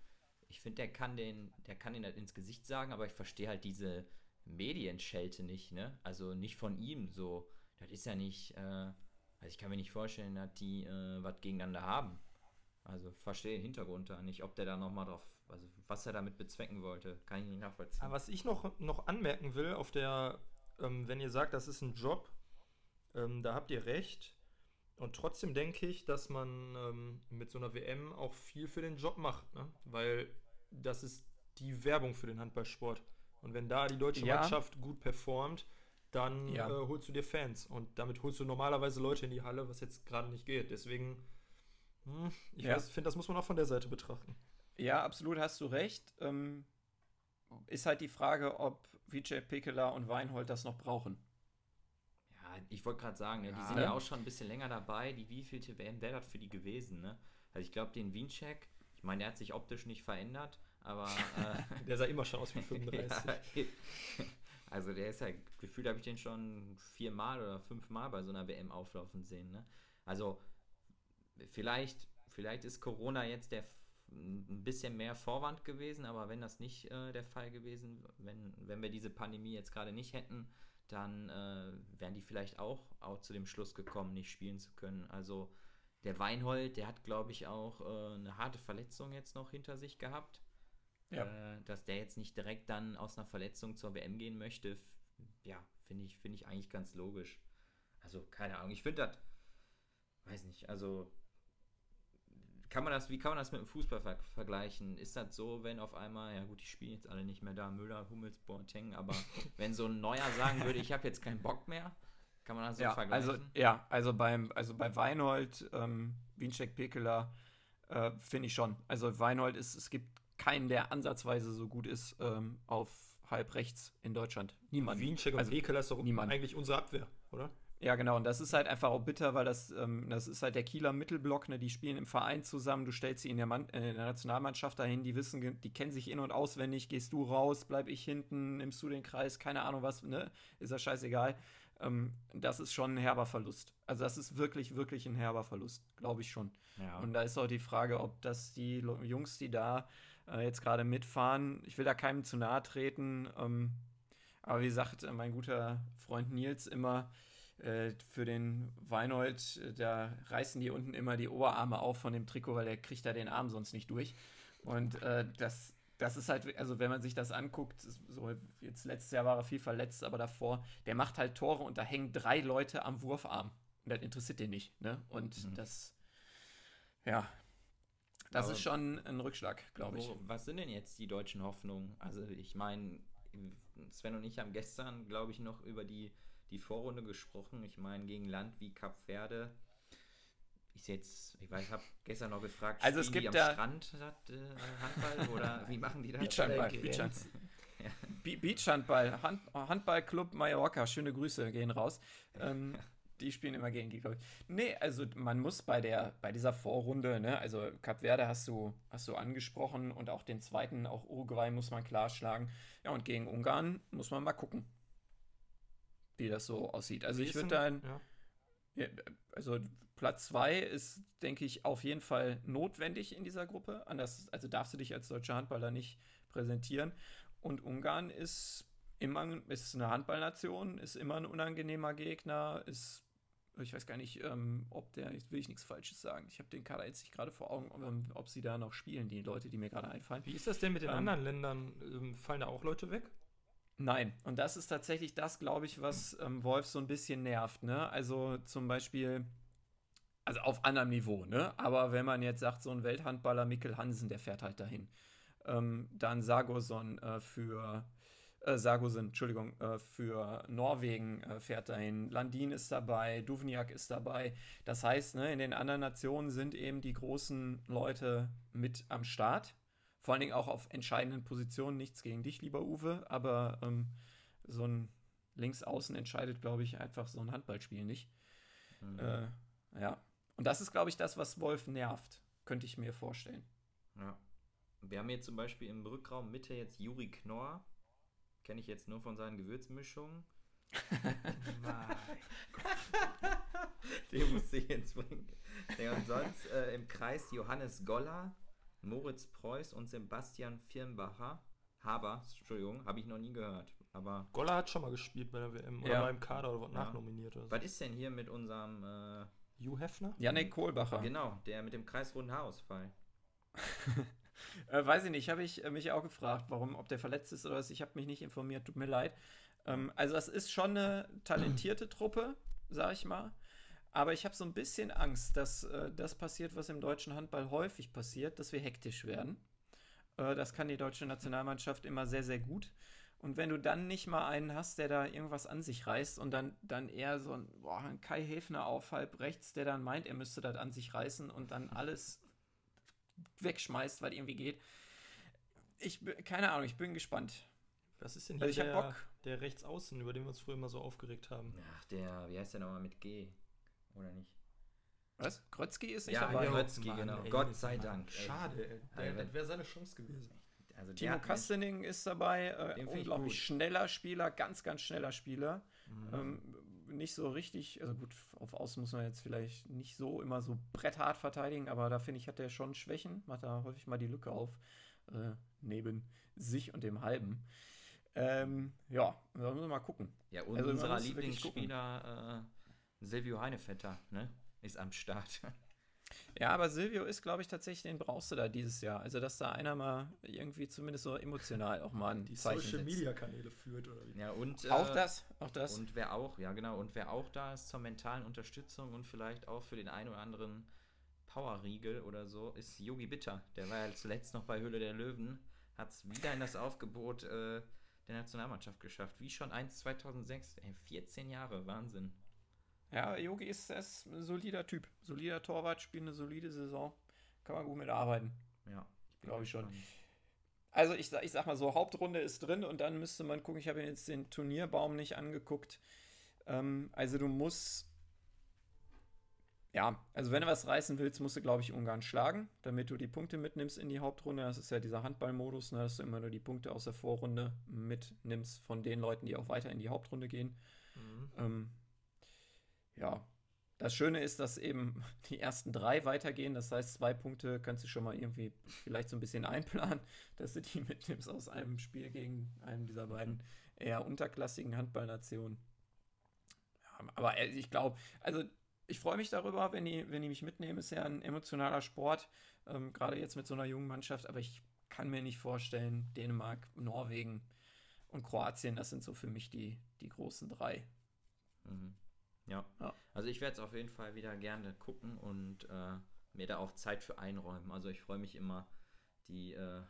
Ich finde, der kann den, der kann ihn halt ins Gesicht sagen, aber ich verstehe halt diese Medienschelte nicht, ne? Also nicht von ihm so das ist ja nicht, äh, also ich kann mir nicht vorstellen, dass die äh, was gegeneinander haben. Also verstehe den Hintergrund da nicht, ob der da nochmal drauf, also was er damit bezwecken wollte, kann ich nicht nachvollziehen. Aber was ich noch, noch anmerken will, auf der, ähm, wenn ihr sagt, das ist ein Job, ähm, da habt ihr recht. Und trotzdem denke ich, dass man ähm, mit so einer WM auch viel für den Job macht, ne? weil das ist die Werbung für den Handballsport. Und wenn da die deutsche ja. Mannschaft gut performt, dann ja. äh, holst du dir Fans. Und damit holst du normalerweise Leute in die Halle, was jetzt gerade nicht geht. Deswegen, hm, ich ja. finde, das muss man auch von der Seite betrachten. Ja, absolut hast du recht. Ähm, ist halt die Frage, ob Vijay Pekela und Weinhold das noch brauchen. Ja, ich wollte gerade sagen, ja, die sind ja auch schon ein bisschen länger dabei. Die wievielte WM wäre das für die gewesen? Ne? Also ich glaube, den Wiencheck, ich meine, der hat sich optisch nicht verändert, aber. Äh, der sah immer schon aus wie 35. Also der ist ja, gefühlt habe ich den schon viermal oder fünfmal bei so einer WM auflaufen sehen. Ne? Also vielleicht, vielleicht ist Corona jetzt der ein bisschen mehr Vorwand gewesen, aber wenn das nicht äh, der Fall gewesen, wenn, wenn wir diese Pandemie jetzt gerade nicht hätten, dann äh, wären die vielleicht auch, auch zu dem Schluss gekommen, nicht spielen zu können. Also der Weinhold, der hat, glaube ich, auch äh, eine harte Verletzung jetzt noch hinter sich gehabt ja. äh, dass der jetzt nicht direkt dann aus einer Verletzung zur WM gehen möchte, ja, finde ich, find ich eigentlich ganz logisch. Also, keine Ahnung, ich finde das, weiß nicht, also kann man das, wie kann man das mit dem Fußball ver vergleichen? Ist das so, wenn auf einmal, ja gut, die spielen jetzt alle nicht mehr da, Müller, Hummels, Boateng, aber wenn so ein Neuer sagen würde, ich habe jetzt keinen Bock mehr, kann man das so ja, vergleichen? Also, ja, also beim, also bei Weinhold, ähm, Wiencheck, Pekeler, äh, finde ich schon. Also Weinhold ist, es gibt keinen, der ansatzweise so gut ist ähm, auf halb rechts in Deutschland. Niemand. Wiencheck und also, Ekel ist doch niemand. eigentlich unsere Abwehr, oder? Ja, genau. Und das ist halt einfach auch bitter, weil das, ähm, das ist halt der Kieler Mittelblock, ne? Die spielen im Verein zusammen, du stellst sie in der, Mann, äh, in der Nationalmannschaft dahin, die wissen, die kennen sich in- und auswendig, gehst du raus, bleib ich hinten, nimmst du den Kreis, keine Ahnung was, ne? Ist ja scheißegal. Ähm, das ist schon ein herber Verlust. Also das ist wirklich, wirklich ein herber Verlust, glaube ich schon. Ja. Und da ist auch die Frage, ob das die Jungs, die da äh, jetzt gerade mitfahren. Ich will da keinem zu nahe treten. Ähm, aber wie sagt äh, mein guter Freund Nils immer, für den Weinold, äh, da reißen die unten immer die Oberarme auf von dem Trikot, weil der kriegt da den Arm sonst nicht durch. Und äh, das, das ist halt, also wenn man sich das anguckt, so jetzt letztes Jahr war er viel verletzt, aber davor, der macht halt Tore und da hängen drei Leute am Wurfarm. Und das interessiert den nicht, ne? Und mhm. das, ja, das aber ist schon ein Rückschlag, glaube ich. Was sind denn jetzt die deutschen Hoffnungen? Also ich meine, Sven und ich haben gestern, glaube ich, noch über die, die Vorrunde gesprochen. Ich meine, gegen Land wie Kap Verde ich jetzt, ich weiß, habe gestern noch gefragt, also es gibt am da Strand hat, äh, Handball oder wie machen die das? Beachhandball. Beachhandball. ja. Beachhandball. Hand, Handballclub Mallorca, schöne Grüße gehen raus. Ähm, die spielen immer gegen die, glaube ich. Nee, also man muss bei der, bei dieser Vorrunde, ne, also Cap Verde hast du, hast du angesprochen und auch den zweiten, auch Uruguay muss man klar schlagen. Ja, und gegen Ungarn muss man mal gucken, wie das so aussieht. Also wie ich würde dann. Ja. Ja, also Platz 2 ist, denke ich, auf jeden Fall notwendig in dieser Gruppe. Anders, also darfst du dich als deutscher Handballer nicht präsentieren. Und Ungarn ist immer ist eine Handballnation, ist immer ein unangenehmer Gegner, ist ich weiß gar nicht, ähm, ob der, will ich nichts Falsches sagen. Ich habe den Kader jetzt nicht gerade vor Augen, ähm, ob sie da noch spielen, die Leute, die mir gerade einfallen. Wie ist das denn mit den ähm, anderen Ländern? Ähm, fallen da auch Leute weg? Nein, und das ist tatsächlich das, glaube ich, was ähm, Wolf so ein bisschen nervt. Ne? Also zum Beispiel, also auf anderem Niveau, ne? aber wenn man jetzt sagt, so ein Welthandballer Mikkel Hansen, der fährt halt dahin. Ähm, dann Sargoson äh, für äh, Sargosen, Entschuldigung, äh, für Norwegen äh, fährt dahin. Landin ist dabei, Duvniak ist dabei. Das heißt, ne, in den anderen Nationen sind eben die großen Leute mit am Start. Vor allen Dingen auch auf entscheidenden Positionen. Nichts gegen dich, lieber Uwe, aber ähm, so ein Linksaußen entscheidet, glaube ich, einfach so ein Handballspiel nicht. Mhm. Äh, ja. Und das ist, glaube ich, das, was Wolf nervt. Könnte ich mir vorstellen. Ja. Wir haben jetzt zum Beispiel im Rückraum Mitte jetzt Juri Knorr. Kenne ich jetzt nur von seinen Gewürzmischungen. Den musste ich jetzt bringen. Ja, und sonst äh, im Kreis Johannes Goller, Moritz Preuß und Sebastian Firnbacher. Haber, Entschuldigung, habe ich noch nie gehört. Aber Goller hat schon mal gespielt bei der WM ja. oder beim Kader oder ja. nachnominiert. Oder so. Was ist denn hier mit unserem äh, Hugh Hefner? Janik Kohlbacher. Genau, der mit dem kreisrunden Haarausfall. äh, weiß ich nicht, habe ich äh, mich auch gefragt, warum, ob der verletzt ist oder was. Ich habe mich nicht informiert, tut mir leid. Ähm, also, das ist schon eine talentierte Truppe, sag ich mal. Aber ich habe so ein bisschen Angst, dass äh, das passiert, was im deutschen Handball häufig passiert, dass wir hektisch werden. Äh, das kann die deutsche Nationalmannschaft immer sehr, sehr gut. Und wenn du dann nicht mal einen hast, der da irgendwas an sich reißt und dann, dann eher so ein, boah, ein Kai Häfner auf halb rechts, der dann meint, er müsste das an sich reißen und dann alles wegschmeißt, weil irgendwie geht. Ich keine Ahnung, ich bin gespannt. Was ist denn hier also der, der Rechtsaußen, über den wir uns früher immer so aufgeregt haben? Ach, der, wie heißt der nochmal mit G? Oder nicht? Was? Krotzki ist nicht ja, dabei? Ja, Krotzki, genau. Ey, Gott sei Dank. Schade, ey. Der, das wäre seine Chance gewesen. Also Timo Kastening ist dabei, äh, unglaublich schneller Spieler, ganz, ganz schneller Spieler. Mhm. Ähm, nicht so richtig, also gut, auf Außen muss man jetzt vielleicht nicht so immer so bretthart verteidigen, aber da finde ich, hat er schon Schwächen, macht da häufig mal die Lücke auf äh, neben sich und dem Halben. Ähm, ja, da müssen wir mal gucken. Ja, und also, unser Lieblingsspieler äh, Silvio Heinevetter, ne? Ist am Start. Ja, aber Silvio ist, glaube ich, tatsächlich, den brauchst du da dieses Jahr. Also, dass da einer mal irgendwie zumindest so emotional auch mal ein Die Social Media Kanäle führt oder wie? Ja, und. Auch äh, das, auch das. Und wer auch, ja, genau. Und wer auch da ist zur mentalen Unterstützung und vielleicht auch für den einen oder anderen Powerriegel oder so, ist Yogi Bitter. Der war ja zuletzt noch bei Höhle der Löwen, hat es wieder in das Aufgebot äh, der Nationalmannschaft geschafft. Wie schon 1 2006. Ey, 14 Jahre, Wahnsinn. Ja, Yogi ist, ist ein solider Typ. Solider Torwart, spielt eine solide Saison. Kann man gut mitarbeiten. Ja, glaube ich schon. Also ich, ich sag mal so, Hauptrunde ist drin und dann müsste man gucken, ich habe jetzt den Turnierbaum nicht angeguckt. Ähm, also du musst, ja, also wenn du was reißen willst, musst du, glaube ich, Ungarn schlagen, damit du die Punkte mitnimmst in die Hauptrunde. Das ist ja dieser Handballmodus, ne, dass du immer nur die Punkte aus der Vorrunde mitnimmst von den Leuten, die auch weiter in die Hauptrunde gehen. Mhm. Ähm, ja, das Schöne ist, dass eben die ersten drei weitergehen. Das heißt, zwei Punkte kannst du schon mal irgendwie vielleicht so ein bisschen einplanen, dass du die mitnimmst aus einem Spiel gegen einen dieser beiden eher unterklassigen Handballnationen. Ja, aber äh, ich glaube, also ich freue mich darüber, wenn die, wenn die mich mitnehmen. Ist ja ein emotionaler Sport, ähm, gerade jetzt mit so einer jungen Mannschaft. Aber ich kann mir nicht vorstellen. Dänemark, Norwegen und Kroatien, das sind so für mich die, die großen drei. Mhm. Ja. ja. Also ich werde es auf jeden Fall wieder gerne gucken und äh, mir da auch Zeit für einräumen. Also ich freue mich immer, die äh,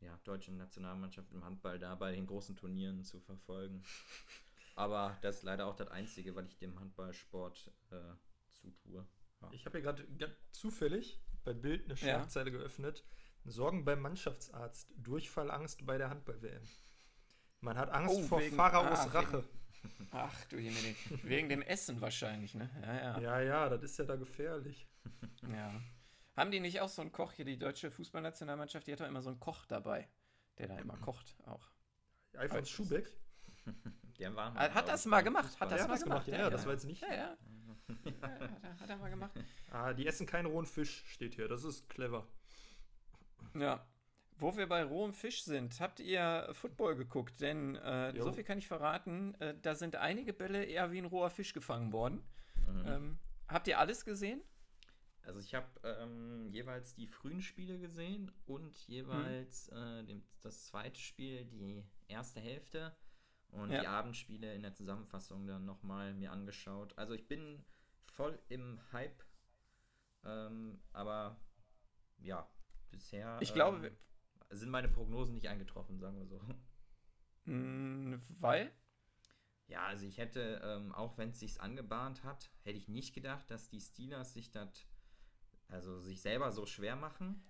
ja, deutsche Nationalmannschaft im Handball da bei den großen Turnieren zu verfolgen. Aber das ist leider auch das Einzige, weil ich dem Handballsport äh, zutue. Ja. Ich habe hier gerade zufällig bei Bild eine Schlagzeile ja. geöffnet. Sorgen beim Mannschaftsarzt. Durchfallangst bei der Handball-WM. Man hat Angst oh, vor wegen, Pharaos ah, Rache. Wegen, ach du Jemine. Wegen dem Essen wahrscheinlich, ne? Ja, ja. Ja, ja, das ist ja da gefährlich. Ja. Haben die nicht auch so einen Koch hier, die deutsche Fußballnationalmannschaft, die hat doch immer so einen Koch dabei, der da immer kocht auch. Alfons Schubeck? Der war mal, hat das mal gemacht? Hat das mal gemacht? Ja, ja, das war jetzt nicht. Ja, ja. ja hat er mal gemacht. Ah, die essen keinen rohen Fisch, steht hier. Das ist clever. Ja. Wo wir bei rohem Fisch sind, habt ihr Football geguckt? Denn äh, so viel kann ich verraten, äh, da sind einige Bälle eher wie ein roher Fisch gefangen worden. Mhm. Ähm, habt ihr alles gesehen? Also ich habe ähm, jeweils die frühen Spiele gesehen und jeweils mhm. äh, dem, das zweite Spiel, die erste Hälfte und ja. die Abendspiele in der Zusammenfassung dann nochmal mir angeschaut. Also ich bin voll im Hype, ähm, aber ja, bisher ich glaube, ähm, sind meine Prognosen nicht eingetroffen, sagen wir so. Mm, weil? Ja, also ich hätte, ähm, auch wenn es sich angebahnt hat, hätte ich nicht gedacht, dass die Steelers sich das also sich selber so schwer machen.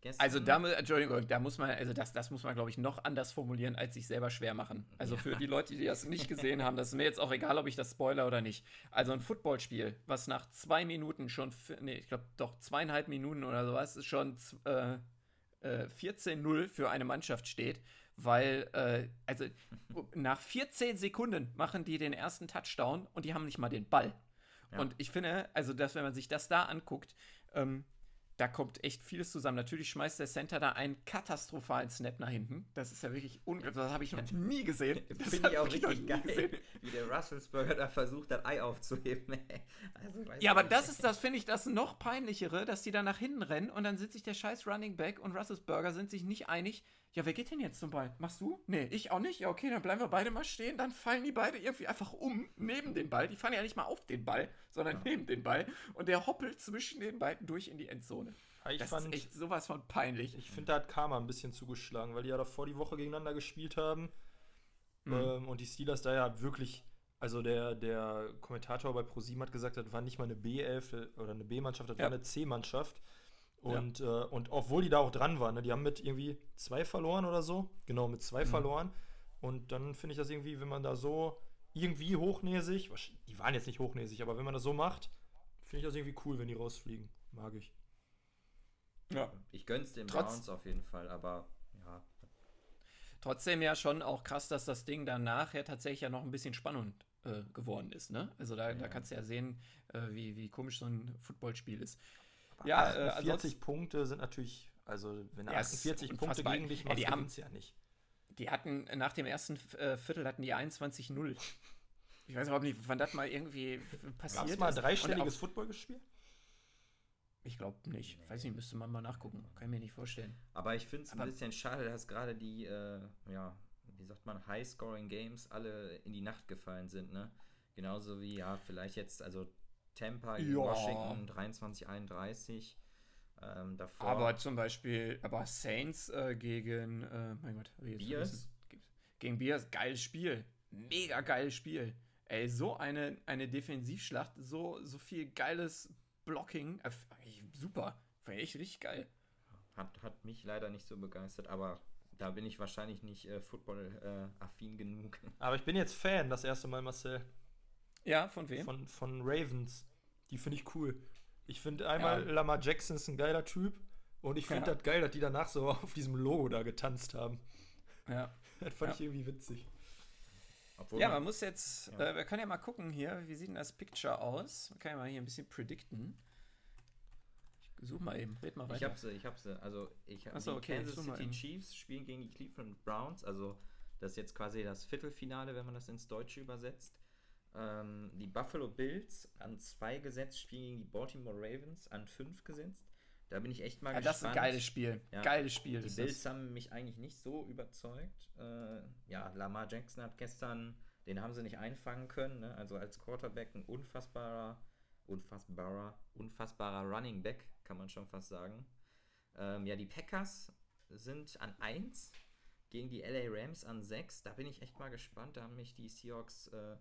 Gestern. Also da, Entschuldigung, da muss man, also das, das muss man, glaube ich, noch anders formulieren, als sich selber schwer machen. Also ja. für die Leute, die das nicht gesehen haben, das ist mir jetzt auch egal, ob ich das spoiler oder nicht. Also ein Footballspiel, was nach zwei Minuten schon, nee, ich glaube doch zweieinhalb Minuten oder sowas, ist schon äh, äh, 14-0 für eine Mannschaft steht, weil, äh, also nach 14 Sekunden machen die den ersten Touchdown und die haben nicht mal den Ball. Ja. Und ich finde, also, dass wenn man sich das da anguckt, ähm, da kommt echt vieles zusammen. Natürlich schmeißt der Center da einen katastrophalen Snap nach hinten. Das ist ja wirklich unglaublich. Das habe ich noch nie gesehen. Finde ich auch richtig geil, gesehen. wie der Russellsburger da versucht, das Ei aufzuheben. also, ja, aber das ist das, finde ich, das noch peinlichere, dass die da nach hinten rennen und dann sitzt sich der scheiß Running Back und Russellsburger sind sich nicht einig, ja, wer geht denn jetzt zum Ball? Machst du? Nee, ich auch nicht. Ja, okay, dann bleiben wir beide mal stehen. Dann fallen die beide irgendwie einfach um neben den Ball. Die fallen ja nicht mal auf den Ball, sondern ja. neben den Ball. Und der hoppelt zwischen den beiden durch in die Endzone. Ich das fand, ist echt sowas von peinlich. Ich finde, da hat Karma ein bisschen zugeschlagen, weil die ja davor die Woche gegeneinander gespielt haben. Mhm. Ähm, und die Steelers da ja wirklich, also der, der Kommentator bei ProSieben hat gesagt, das war nicht mal eine B11 oder eine B-Mannschaft, das ja. war eine C-Mannschaft. Und, ja. äh, und obwohl die da auch dran waren, ne, die haben mit irgendwie zwei verloren oder so. Genau, mit zwei mhm. verloren. Und dann finde ich das irgendwie, wenn man da so irgendwie hochnäsig, die waren jetzt nicht hochnäsig, aber wenn man das so macht, finde ich das irgendwie cool, wenn die rausfliegen. Mag ich. Ja. Ich gönn's den Trotz Browns auf jeden Fall, aber ja. Trotzdem ja schon auch krass, dass das Ding danach ja tatsächlich ja noch ein bisschen spannend äh, geworden ist, ne? Also da, ja. da kannst du ja sehen, äh, wie, wie komisch so ein Footballspiel ist. Ja, 48 äh, Punkte sind natürlich, also wenn ja, 48 Punkte gegen dich machst, ja, die haben ja nicht. Die hatten nach dem ersten äh, Viertel hatten die 21-0. Ich weiß überhaupt nicht, wann das mal irgendwie passiert Gab's ist. mal ein dreistelliges Football gespielt? Ich glaube nicht. Nee. Weiß nicht, müsste man mal nachgucken. Kann ich mir nicht vorstellen. Aber ich finde es ein bisschen schade, dass gerade die, äh, ja, wie sagt man, High-Scoring-Games alle in die Nacht gefallen sind, ne? Genauso wie, ja, vielleicht jetzt, also Tampa ja. Washington 23-31. Ähm, davor. Aber zum Beispiel, aber Saints äh, gegen, äh, mein Gott, Bears? Gegen Bears, geiles Spiel. Mega geiles Spiel. Ey, so eine, eine Defensivschlacht, so, so viel geiles Blocking. Äh, super. War echt richtig geil. Hat, hat mich leider nicht so begeistert, aber da bin ich wahrscheinlich nicht äh, Football-affin äh, genug. Aber ich bin jetzt Fan, das erste Mal, Marcel. Ja, von wem? Von, von Ravens. Die finde ich cool. Ich finde einmal ja. Lamar Jackson ist ein geiler Typ und ich finde ja. das geil, dass die danach so auf diesem Logo da getanzt haben. Ja. Das fand ja. ich irgendwie witzig. Obwohl ja, man, man, muss jetzt, ja. Äh, wir können ja mal gucken hier, wie sieht denn das Picture aus? Man kann ja mal hier ein bisschen predikten. Ich suche mal eben, red mal weiter. Ich hab sie, ich hab sie. Also, ich habe so, die okay, Kansas City Chiefs spielen gegen die Cleveland Browns. Also, das ist jetzt quasi das Viertelfinale, wenn man das ins Deutsche übersetzt. Ähm, die Buffalo Bills an zwei gesetzt, spielen gegen die Baltimore Ravens an fünf gesetzt. Da bin ich echt mal ja, gespannt. Das ist ein geiles Spiel. Ja. Geiles Spiel. Die Bills haben mich eigentlich nicht so überzeugt. Äh, ja, Lamar Jackson hat gestern, den haben sie nicht einfangen können. Ne? Also als Quarterback ein unfassbarer, unfassbarer, unfassbarer Running Back, kann man schon fast sagen. Ähm, ja, die Packers sind an 1 gegen die LA Rams an 6. Da bin ich echt mal gespannt. Da haben mich die Seahawks äh,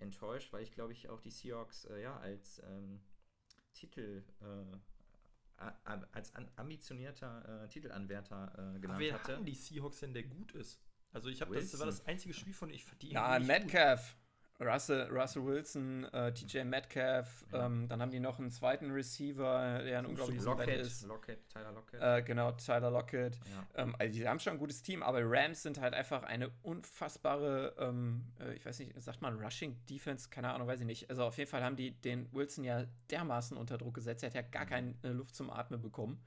enttäuscht, weil ich glaube ich auch die Seahawks äh, ja als ähm, Titel äh, als ambitionierter äh, Titelanwärter äh, genannt Aber wer hatte. haben die Seahawks denn, der gut ist? Also ich habe das war das einzige Spiel von ich verdiene. Ja, Metcalf. Russell, Russell Wilson, äh, TJ Metcalf, ja. ähm, dann haben die noch einen zweiten Receiver, der ein unglaubliches Lockett, ist. Lockett, Tyler Lockett. Äh, genau, Tyler Lockett. Ja. Ähm, also die haben schon ein gutes Team, aber Rams sind halt einfach eine unfassbare, ähm, äh, ich weiß nicht, sagt man Rushing Defense? Keine Ahnung, weiß ich nicht. Also auf jeden Fall haben die den Wilson ja dermaßen unter Druck gesetzt, er hat ja gar mhm. keine Luft zum Atmen bekommen.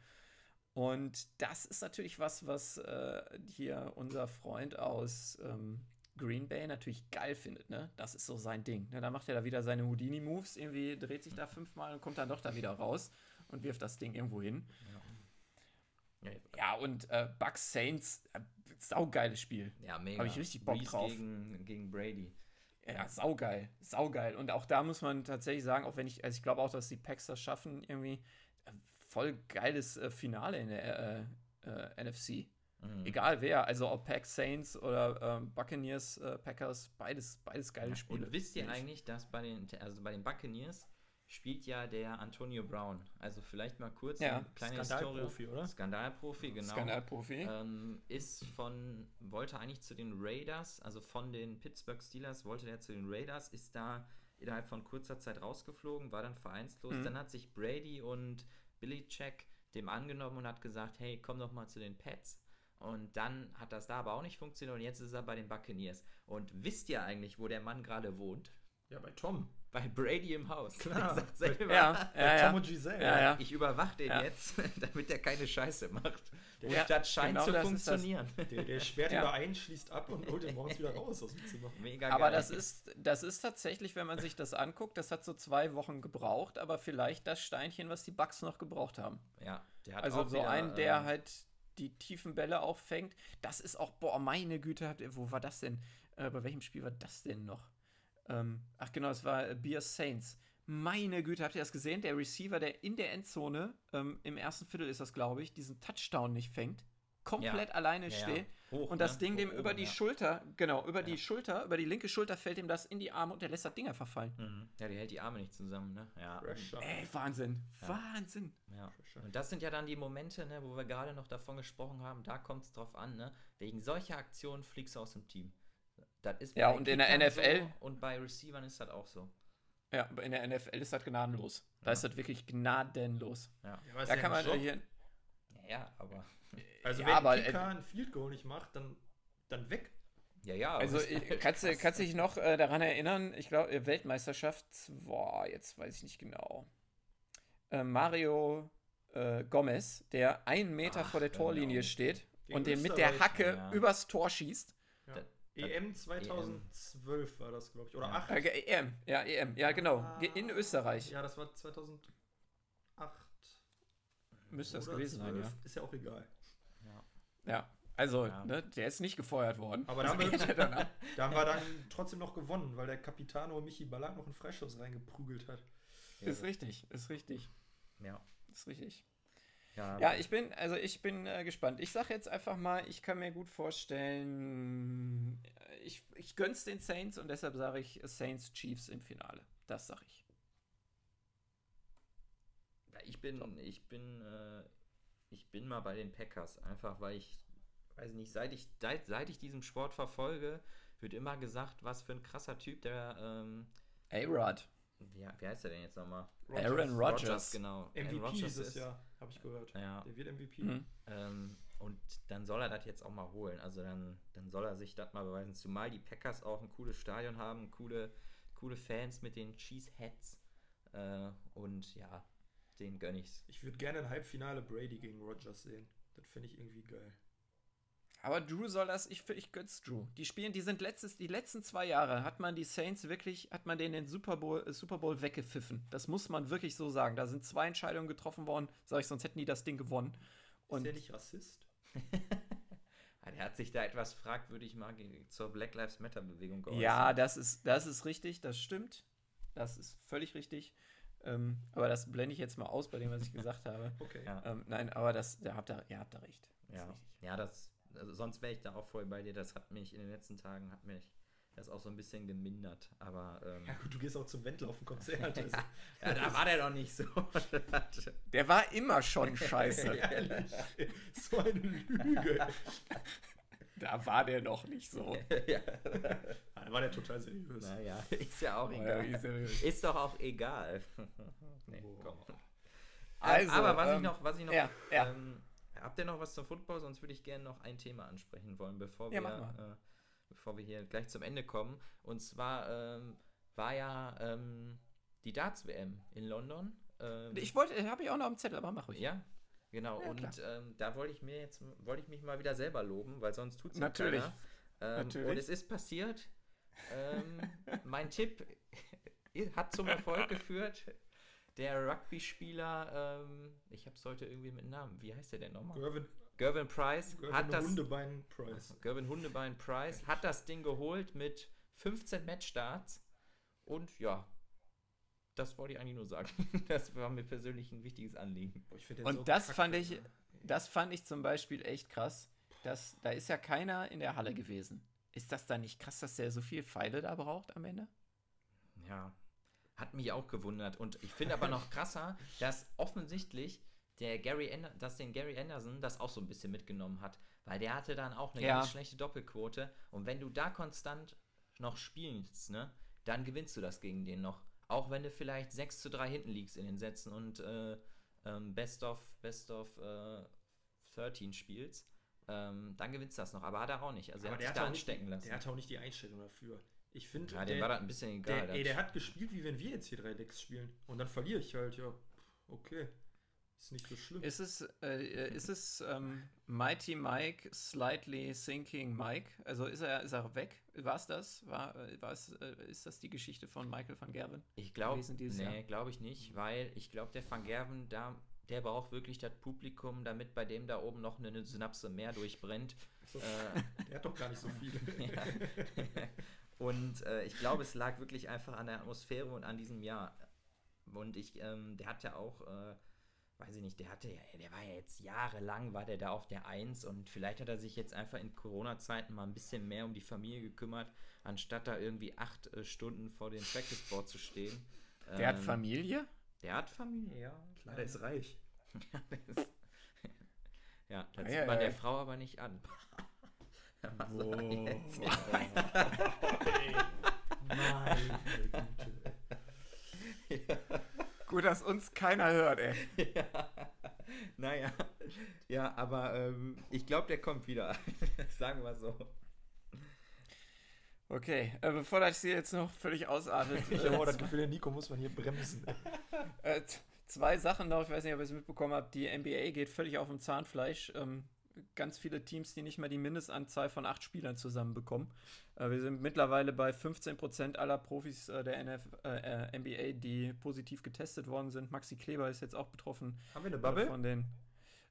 Und das ist natürlich was, was äh, hier unser Freund aus ähm, Green Bay natürlich geil findet, ne? Das ist so sein Ding. Ne? Dann macht er da wieder seine Houdini-Moves, irgendwie dreht sich da fünfmal und kommt dann doch da wieder raus und wirft das Ding irgendwo hin. Ja, ja und äh, Bucks Saints, äh, saugeiles Spiel. Ja, mega. Habe ich richtig Bock Reese drauf. Gegen, gegen Brady. Ja, saugeil, saugeil. Und auch da muss man tatsächlich sagen, auch wenn ich, also ich glaube auch, dass die Packs das schaffen, irgendwie äh, voll geiles äh, Finale in der äh, äh NFC. Mhm. Egal wer, also ob Pack Saints oder ähm, Buccaneers, äh, Packers, beides, beides geile Spiele. Und wisst ihr eigentlich, dass bei den, also bei den Buccaneers spielt ja der Antonio Brown. Also vielleicht mal kurz ja. eine kleine Skandalprofi, Historie. oder? Skandalprofi, genau. Skandalprofi. Ähm, ist von, wollte eigentlich zu den Raiders, also von den Pittsburgh Steelers wollte der zu den Raiders, ist da innerhalb von kurzer Zeit rausgeflogen, war dann vereinslos. Mhm. Dann hat sich Brady und Billy Check dem angenommen und hat gesagt, hey, komm doch mal zu den Pets. Und dann hat das da aber auch nicht funktioniert und jetzt ist er bei den Buccaneers. Und wisst ihr eigentlich, wo der Mann gerade wohnt? Ja, bei Tom. Bei Brady im Haus. Klar. sagt selber, ja, ja, Tom und Giselle. Ja, ja. Ich überwache den jetzt, damit der keine Scheiße macht. Der, und das scheint genau zu das funktionieren. Der, der sperrt ja. ein, schließt ab und holt den morgens wieder raus aus dem Zimmer. Mega aber das ist, das ist tatsächlich, wenn man sich das anguckt, das hat so zwei Wochen gebraucht, aber vielleicht das Steinchen, was die Bugs noch gebraucht haben. Ja, der hat Also so wieder, einen, der ähm, halt die tiefen Bälle auch fängt. Das ist auch, boah, meine Güte, wo war das denn? Äh, bei welchem Spiel war das denn noch? Ähm, ach genau, es war äh, Beer Saints. Meine Güte, habt ihr das gesehen? Der Receiver, der in der Endzone, ähm, im ersten Viertel ist das, glaube ich, diesen Touchdown nicht fängt komplett ja. alleine ja, steht ja. Und das ne? Ding dem Hoch über die Schulter, genau, über die Schulter, über die linke Schulter fällt ihm das in die Arme und der lässt das Ding einfach fallen. Mhm. Ja, der hält die Arme nicht zusammen, ne? Ja. Ey, Wahnsinn, Wahnsinn. Ja. Und das sind ja dann die Momente, ne, wo wir gerade noch davon gesprochen haben, da kommt es drauf an, ne? Wegen solcher Aktionen fliegst du aus dem Team. Das ist ja, und in der NFL so, und bei Receivern ist das auch so. Ja, in der NFL ist das gnadenlos. Da ist das wirklich gnadenlos. Ja. da kann man hier. Ja, aber. Also ja, wenn aber, Kicker ein Field Goal nicht macht, dann, dann weg. Ja, ja. Also kannst du kannst dich noch äh, daran erinnern, ich glaube, äh, Weltmeisterschaft, boah, jetzt weiß ich nicht genau. Äh, Mario äh, Gomez, der einen Meter Ach, vor der Torlinie genau. steht Gegen und den mit der Hacke ja. übers Tor schießt. Ja. EM 2012 EM. war das, glaube ich. Oder ja. 8. Äh, EM, ja, EM, ja, genau. Ah, In Österreich. Ja, das war 2008. Müsste das gewesen 12. sein, ja. Ist ja auch egal. Ja, also, ja. Ne, der ist nicht gefeuert worden. Aber da haben, wir, da haben wir dann trotzdem noch gewonnen, weil der Capitano Michi Ballack noch einen Freischuss reingeprügelt hat. Ja. Ist richtig, ist richtig. Ja. Ist richtig. Ja, ja ich bin, also ich bin äh, gespannt. Ich sage jetzt einfach mal, ich kann mir gut vorstellen, ich, ich gönn's den Saints und deshalb sage ich Saints Chiefs im Finale. Das sage ich. Ich bin, ich bin, äh, ich bin mal bei den Packers, einfach weil ich, weiß nicht, seit ich, seit, seit ich diesen Sport verfolge, wird immer gesagt, was für ein krasser Typ der ähm, A-Rod. Wie, wie heißt der denn jetzt nochmal? Aaron Rodgers. Rodgers genau. MVP Rodgers dieses Jahr, habe ich gehört. Ja. Der wird MVP. Mhm. Ähm, und dann soll er das jetzt auch mal holen. Also dann, dann soll er sich das mal beweisen. Zumal die Packers auch ein cooles Stadion haben, coole, coole Fans mit den Cheeseheads. Äh, und ja, den gönn ich's. Ich würde gerne ein Halbfinale Brady gegen Rogers sehen. Das finde ich irgendwie geil. Aber Drew soll das, ich, ich gönn's Drew. Die spielen, die sind letztes, die letzten zwei Jahre hat man die Saints wirklich, hat man denen den Super Bowl, äh, Super Bowl weggepfiffen. Das muss man wirklich so sagen. Da sind zwei Entscheidungen getroffen worden, sag ich, sonst hätten die das Ding gewonnen. Und ist der nicht Rassist? er hat sich da etwas fragwürdig mal zur Black Lives Matter Bewegung geäußert. Ja, das ist, das ist richtig, das stimmt. Das ist völlig richtig. Ähm, aber das blende ich jetzt mal aus bei dem, was ich gesagt habe. Okay. Ja. Ähm, nein, aber das, da habt ihr, ihr habt da recht. Das ja. ja, das also sonst wäre ich da auch voll bei dir. Das hat mich in den letzten Tagen, hat mich das auch so ein bisschen gemindert. Aber, ähm, ja gut, du gehst auch zum Wendlaufen-Konzert. Also. ja, ja, da war der doch nicht so. der war immer schon scheiße. so eine Lüge. Da war der noch nicht so. ja. Da war der total seriös. Naja, ist ja auch egal. ist doch auch egal. nee, komm. Also, aber was ähm, ich noch, was ich noch ja, ja. Ähm, Habt ihr noch was zum Football? Sonst würde ich gerne noch ein Thema ansprechen wollen, bevor wir, ja, äh, bevor wir hier gleich zum Ende kommen. Und zwar ähm, war ja ähm, die Darts-WM in London. Ähm, ich wollte, habe ich auch noch am Zettel, aber mach ich. Ja, genau. Ja, und ähm, da wollte ich mir jetzt, wollte ich mich mal wieder selber loben, weil sonst tut es Natürlich. Ähm, Natürlich. Und es ist passiert. Ähm, mein Tipp hat zum Erfolg geführt der Rugby-Spieler, ähm, ich habe es heute irgendwie mit Namen, wie heißt der denn nochmal? Gervin, Gervin Price Gervin hat das Hundebein Price. Gervin Hundebein Price hat das Ding geholt mit 15 Matchstarts und ja, das wollte ich eigentlich nur sagen. Das war mir persönlich ein wichtiges Anliegen. und so das fand ich, das fand ich zum Beispiel echt krass. Das, da ist ja keiner in der Halle gewesen. Ist das da nicht krass, dass der so viel Pfeile da braucht am Ende? Ja, hat mich auch gewundert. Und ich finde aber noch krasser, dass offensichtlich der Gary Ander dass den Gary Anderson das auch so ein bisschen mitgenommen hat. Weil der hatte dann auch eine ja. ganz schlechte Doppelquote. Und wenn du da konstant noch spielst, ne, dann gewinnst du das gegen den noch. Auch wenn du vielleicht 6 zu 3 hinten liegst in den Sätzen und äh, ähm, Best of, Best of äh, 13 spielst, ähm, dann gewinnst du das noch. Aber hat er auch nicht. Also er hat sich da anstecken lassen. Der hat auch nicht die Einstellung dafür. Ich finde, ja, der war das ein bisschen egal. Der, ey, der hat gespielt, wie wenn wir jetzt hier drei Decks spielen. Und dann verliere ich halt, ja. Okay. Ist nicht so schlimm. Ist es, äh, ist es ähm, Mighty Mike, Slightly Sinking Mike? Also ist er, ist er weg? War es das? War, äh, war's, äh, ist das die Geschichte von Michael van Gerven? Ich glaube, nee, glaube ich nicht, weil ich glaube, der van Gerven, da, der braucht wirklich das Publikum, damit bei dem da oben noch eine Synapse mehr durchbrennt. So, äh, der hat doch gar nicht so viele. ja. Und äh, ich glaube, es lag wirklich einfach an der Atmosphäre und an diesem Jahr. Und ich, ähm, der hat ja auch, äh, weiß ich nicht, der hatte ja, der war ja jetzt jahrelang, war der da auf der Eins und vielleicht hat er sich jetzt einfach in Corona-Zeiten mal ein bisschen mehr um die Familie gekümmert, anstatt da irgendwie acht äh, Stunden vor dem Practice Board zu stehen. Der ähm, hat Familie? Der hat Familie, ja. Klar, der ist reich. ja, das sieht man der Frau aber nicht an. Was Boah. Jetzt? Meine ja. Gut, dass uns keiner hört, ey. Ja. Naja. Ja, aber ähm, ich glaube, der kommt wieder. Sagen wir so. Okay, äh, bevor das hier jetzt noch völlig ausartet. ich habe auch das Gefühl, der Nico muss man hier bremsen. äh, zwei Sachen noch, ich weiß nicht, ob ihr es mitbekommen habt. Die NBA geht völlig auf dem Zahnfleisch. Ähm, ganz viele Teams, die nicht mehr die Mindestanzahl von acht Spielern zusammenbekommen. Äh, wir sind mittlerweile bei 15% aller Profis äh, der NF, äh, NBA, die positiv getestet worden sind. Maxi Kleber ist jetzt auch betroffen. Haben wir eine Bubble? Von den,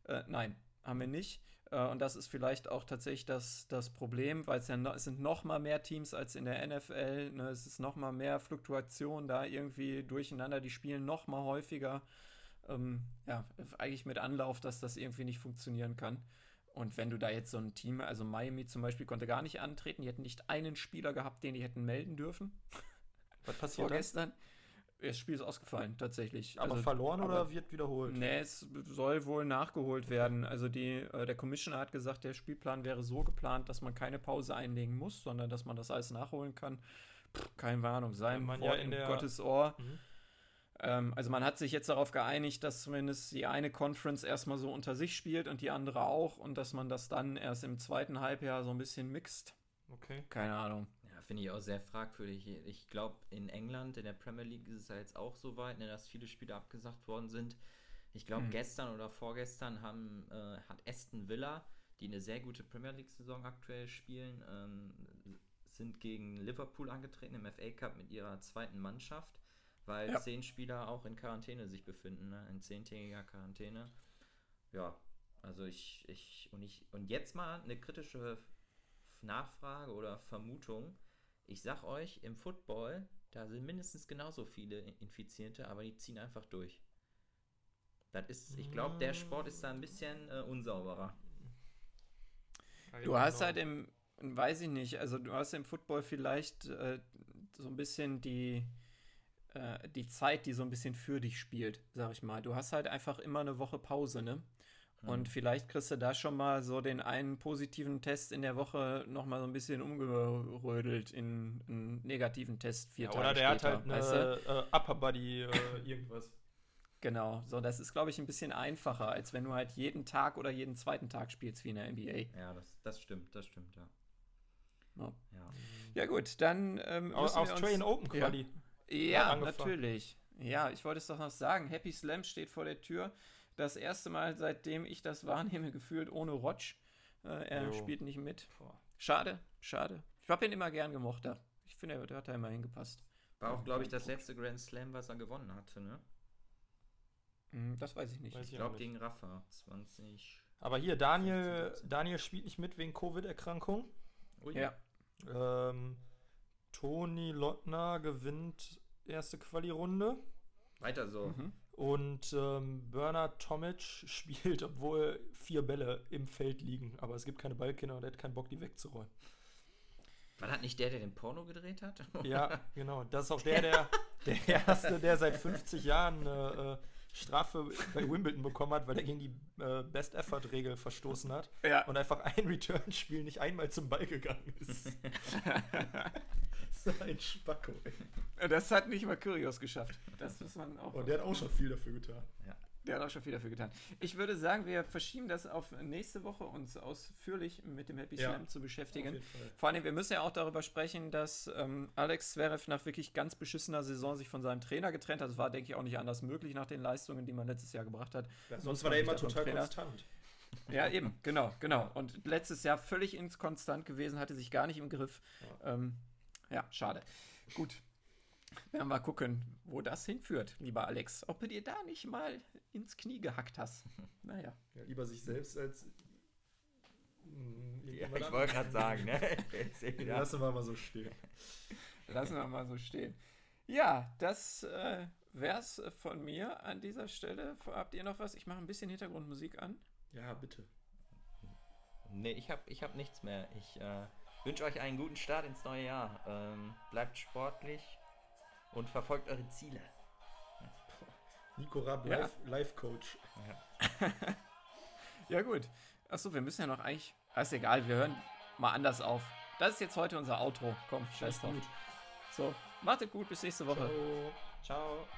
äh, nein, haben wir nicht. Äh, und das ist vielleicht auch tatsächlich das, das Problem, weil es ja no, es sind noch mal mehr Teams als in der NFL. Ne? Es ist noch mal mehr Fluktuation da irgendwie durcheinander. Die spielen noch mal häufiger. Ähm, ja, eigentlich mit Anlauf, dass das irgendwie nicht funktionieren kann. Und wenn du da jetzt so ein Team, also Miami zum Beispiel konnte gar nicht antreten, die hätten nicht einen Spieler gehabt, den die hätten melden dürfen. Was passiert gestern? Das Spiel ist ausgefallen, tatsächlich. Aber also, verloren aber, oder wird wiederholt? Nee, es soll wohl nachgeholt werden. Also die, äh, der Commissioner hat gesagt, der Spielplan wäre so geplant, dass man keine Pause einlegen muss, sondern dass man das alles nachholen kann. Puh, keine Ahnung, sein Wort ja in, in Gottes Ohr. Mhm. Ähm, also man hat sich jetzt darauf geeinigt, dass zumindest die eine Conference erstmal so unter sich spielt und die andere auch und dass man das dann erst im zweiten Halbjahr so ein bisschen mixt. Okay. Keine Ahnung. Ja, finde ich auch sehr fragwürdig. Ich glaube, in England, in der Premier League ist es ja jetzt auch so weit, ne, dass viele Spiele abgesagt worden sind. Ich glaube, hm. gestern oder vorgestern haben, äh, hat Aston Villa die eine sehr gute Premier League-Saison aktuell spielen, ähm, sind gegen Liverpool angetreten im FA Cup mit ihrer zweiten Mannschaft, weil ja. zehn Spieler auch in Quarantäne sich befinden, ne? in zehntägiger Quarantäne. Ja, also ich, ich, und ich, und jetzt mal eine kritische Nachfrage oder Vermutung. Ich sag euch, im Football, da sind mindestens genauso viele Infizierte, aber die ziehen einfach durch. Das ist, ich glaube, der Sport ist da ein bisschen äh, unsauberer. Du hast halt im, weiß ich nicht, also du hast im Football vielleicht äh, so ein bisschen die, äh, die Zeit, die so ein bisschen für dich spielt, sag ich mal. Du hast halt einfach immer eine Woche Pause, ne? Mhm. Und vielleicht kriegst du da schon mal so den einen positiven Test in der Woche noch mal so ein bisschen umgerödelt in einen negativen Test vier ja, Tage Oder der später, hat halt eine weißt du? äh, Upper Body äh, irgendwas. Genau, so das ist, glaube ich, ein bisschen einfacher, als wenn du halt jeden Tag oder jeden zweiten Tag spielst wie in der NBA. Ja, das, das stimmt, das stimmt, ja. Ja, ja. ja gut, dann ähm, Australian Open Quali. Ja, ja natürlich. Ja, ich wollte es doch noch sagen. Happy Slam steht vor der Tür. Das erste Mal, seitdem ich das wahrnehme, gefühlt ohne Rotsch. Äh, er jo. spielt nicht mit. Schade, schade. Ich habe ihn immer gern gemocht da. Ich finde, er hat da immer hingepasst. War auch, glaube ich, das letzte Grand Slam, was er gewonnen hatte, ne? Hm, das weiß ich nicht. Weiß ich glaube gegen Rafa 20. Aber hier, Daniel, Daniel spielt nicht mit wegen Covid-Erkrankung. Ja. Ähm, Toni Lottner gewinnt erste Quali-Runde. Weiter so. Mhm. Und ähm, Bernard Tomic spielt, obwohl vier Bälle im Feld liegen. Aber es gibt keine Ballkinder und er hat keinen Bock, die wegzuräumen. War das nicht der, der den Porno gedreht hat? ja, genau. Das ist auch der, der, der Erste, der seit 50 Jahren äh, äh Strafe bei Wimbledon bekommen hat, weil er gegen die äh, Best-Effort-Regel verstoßen hat ja. und einfach ein Return-Spiel nicht einmal zum Ball gegangen ist. so ein Spacko, ey. Das hat nicht mal Kyrios geschafft. Das muss man auch. Und der hat auch schon viel dafür getan. Ja. Der hat auch schon viel dafür getan. Ich würde sagen, wir verschieben das auf nächste Woche, uns ausführlich mit dem Happy Slam ja, zu beschäftigen. Vor allem, wir müssen ja auch darüber sprechen, dass ähm, Alex Zverev nach wirklich ganz beschissener Saison sich von seinem Trainer getrennt hat. Das war, denke ich, auch nicht anders möglich nach den Leistungen, die man letztes Jahr gebracht hat. Ja, sonst war der immer total konstant. Ja, eben, genau, genau. Und letztes Jahr völlig inkonstant gewesen, hatte sich gar nicht im Griff. Ja, ähm, ja schade. Gut, werden wir gucken, wo das hinführt, lieber Alex. Ob du dir da nicht mal ins Knie gehackt hast. Naja. Ja, lieber sich selbst als. Mh, ja, ich wollte gerade sagen, ne? Lassen wir mal so stehen. Lassen wir mal so stehen. Ja, das äh, wär's von mir an dieser Stelle. Habt ihr noch was? Ich mache ein bisschen Hintergrundmusik an. Ja, bitte. Nee, ich habe ich hab nichts mehr. Ich äh, wünsche euch einen guten Start ins neue Jahr. Ähm, bleibt sportlich, und verfolgt eure Ziele. Nico Rabb, ja. Life, Life Coach. Ja. ja, gut. Achso, wir müssen ja noch eigentlich. Ah, ist egal, wir hören mal anders auf. Das ist jetzt heute unser Outro. Komm, scheiß drauf. So, macht es gut, bis nächste Woche. Ciao. Ciao.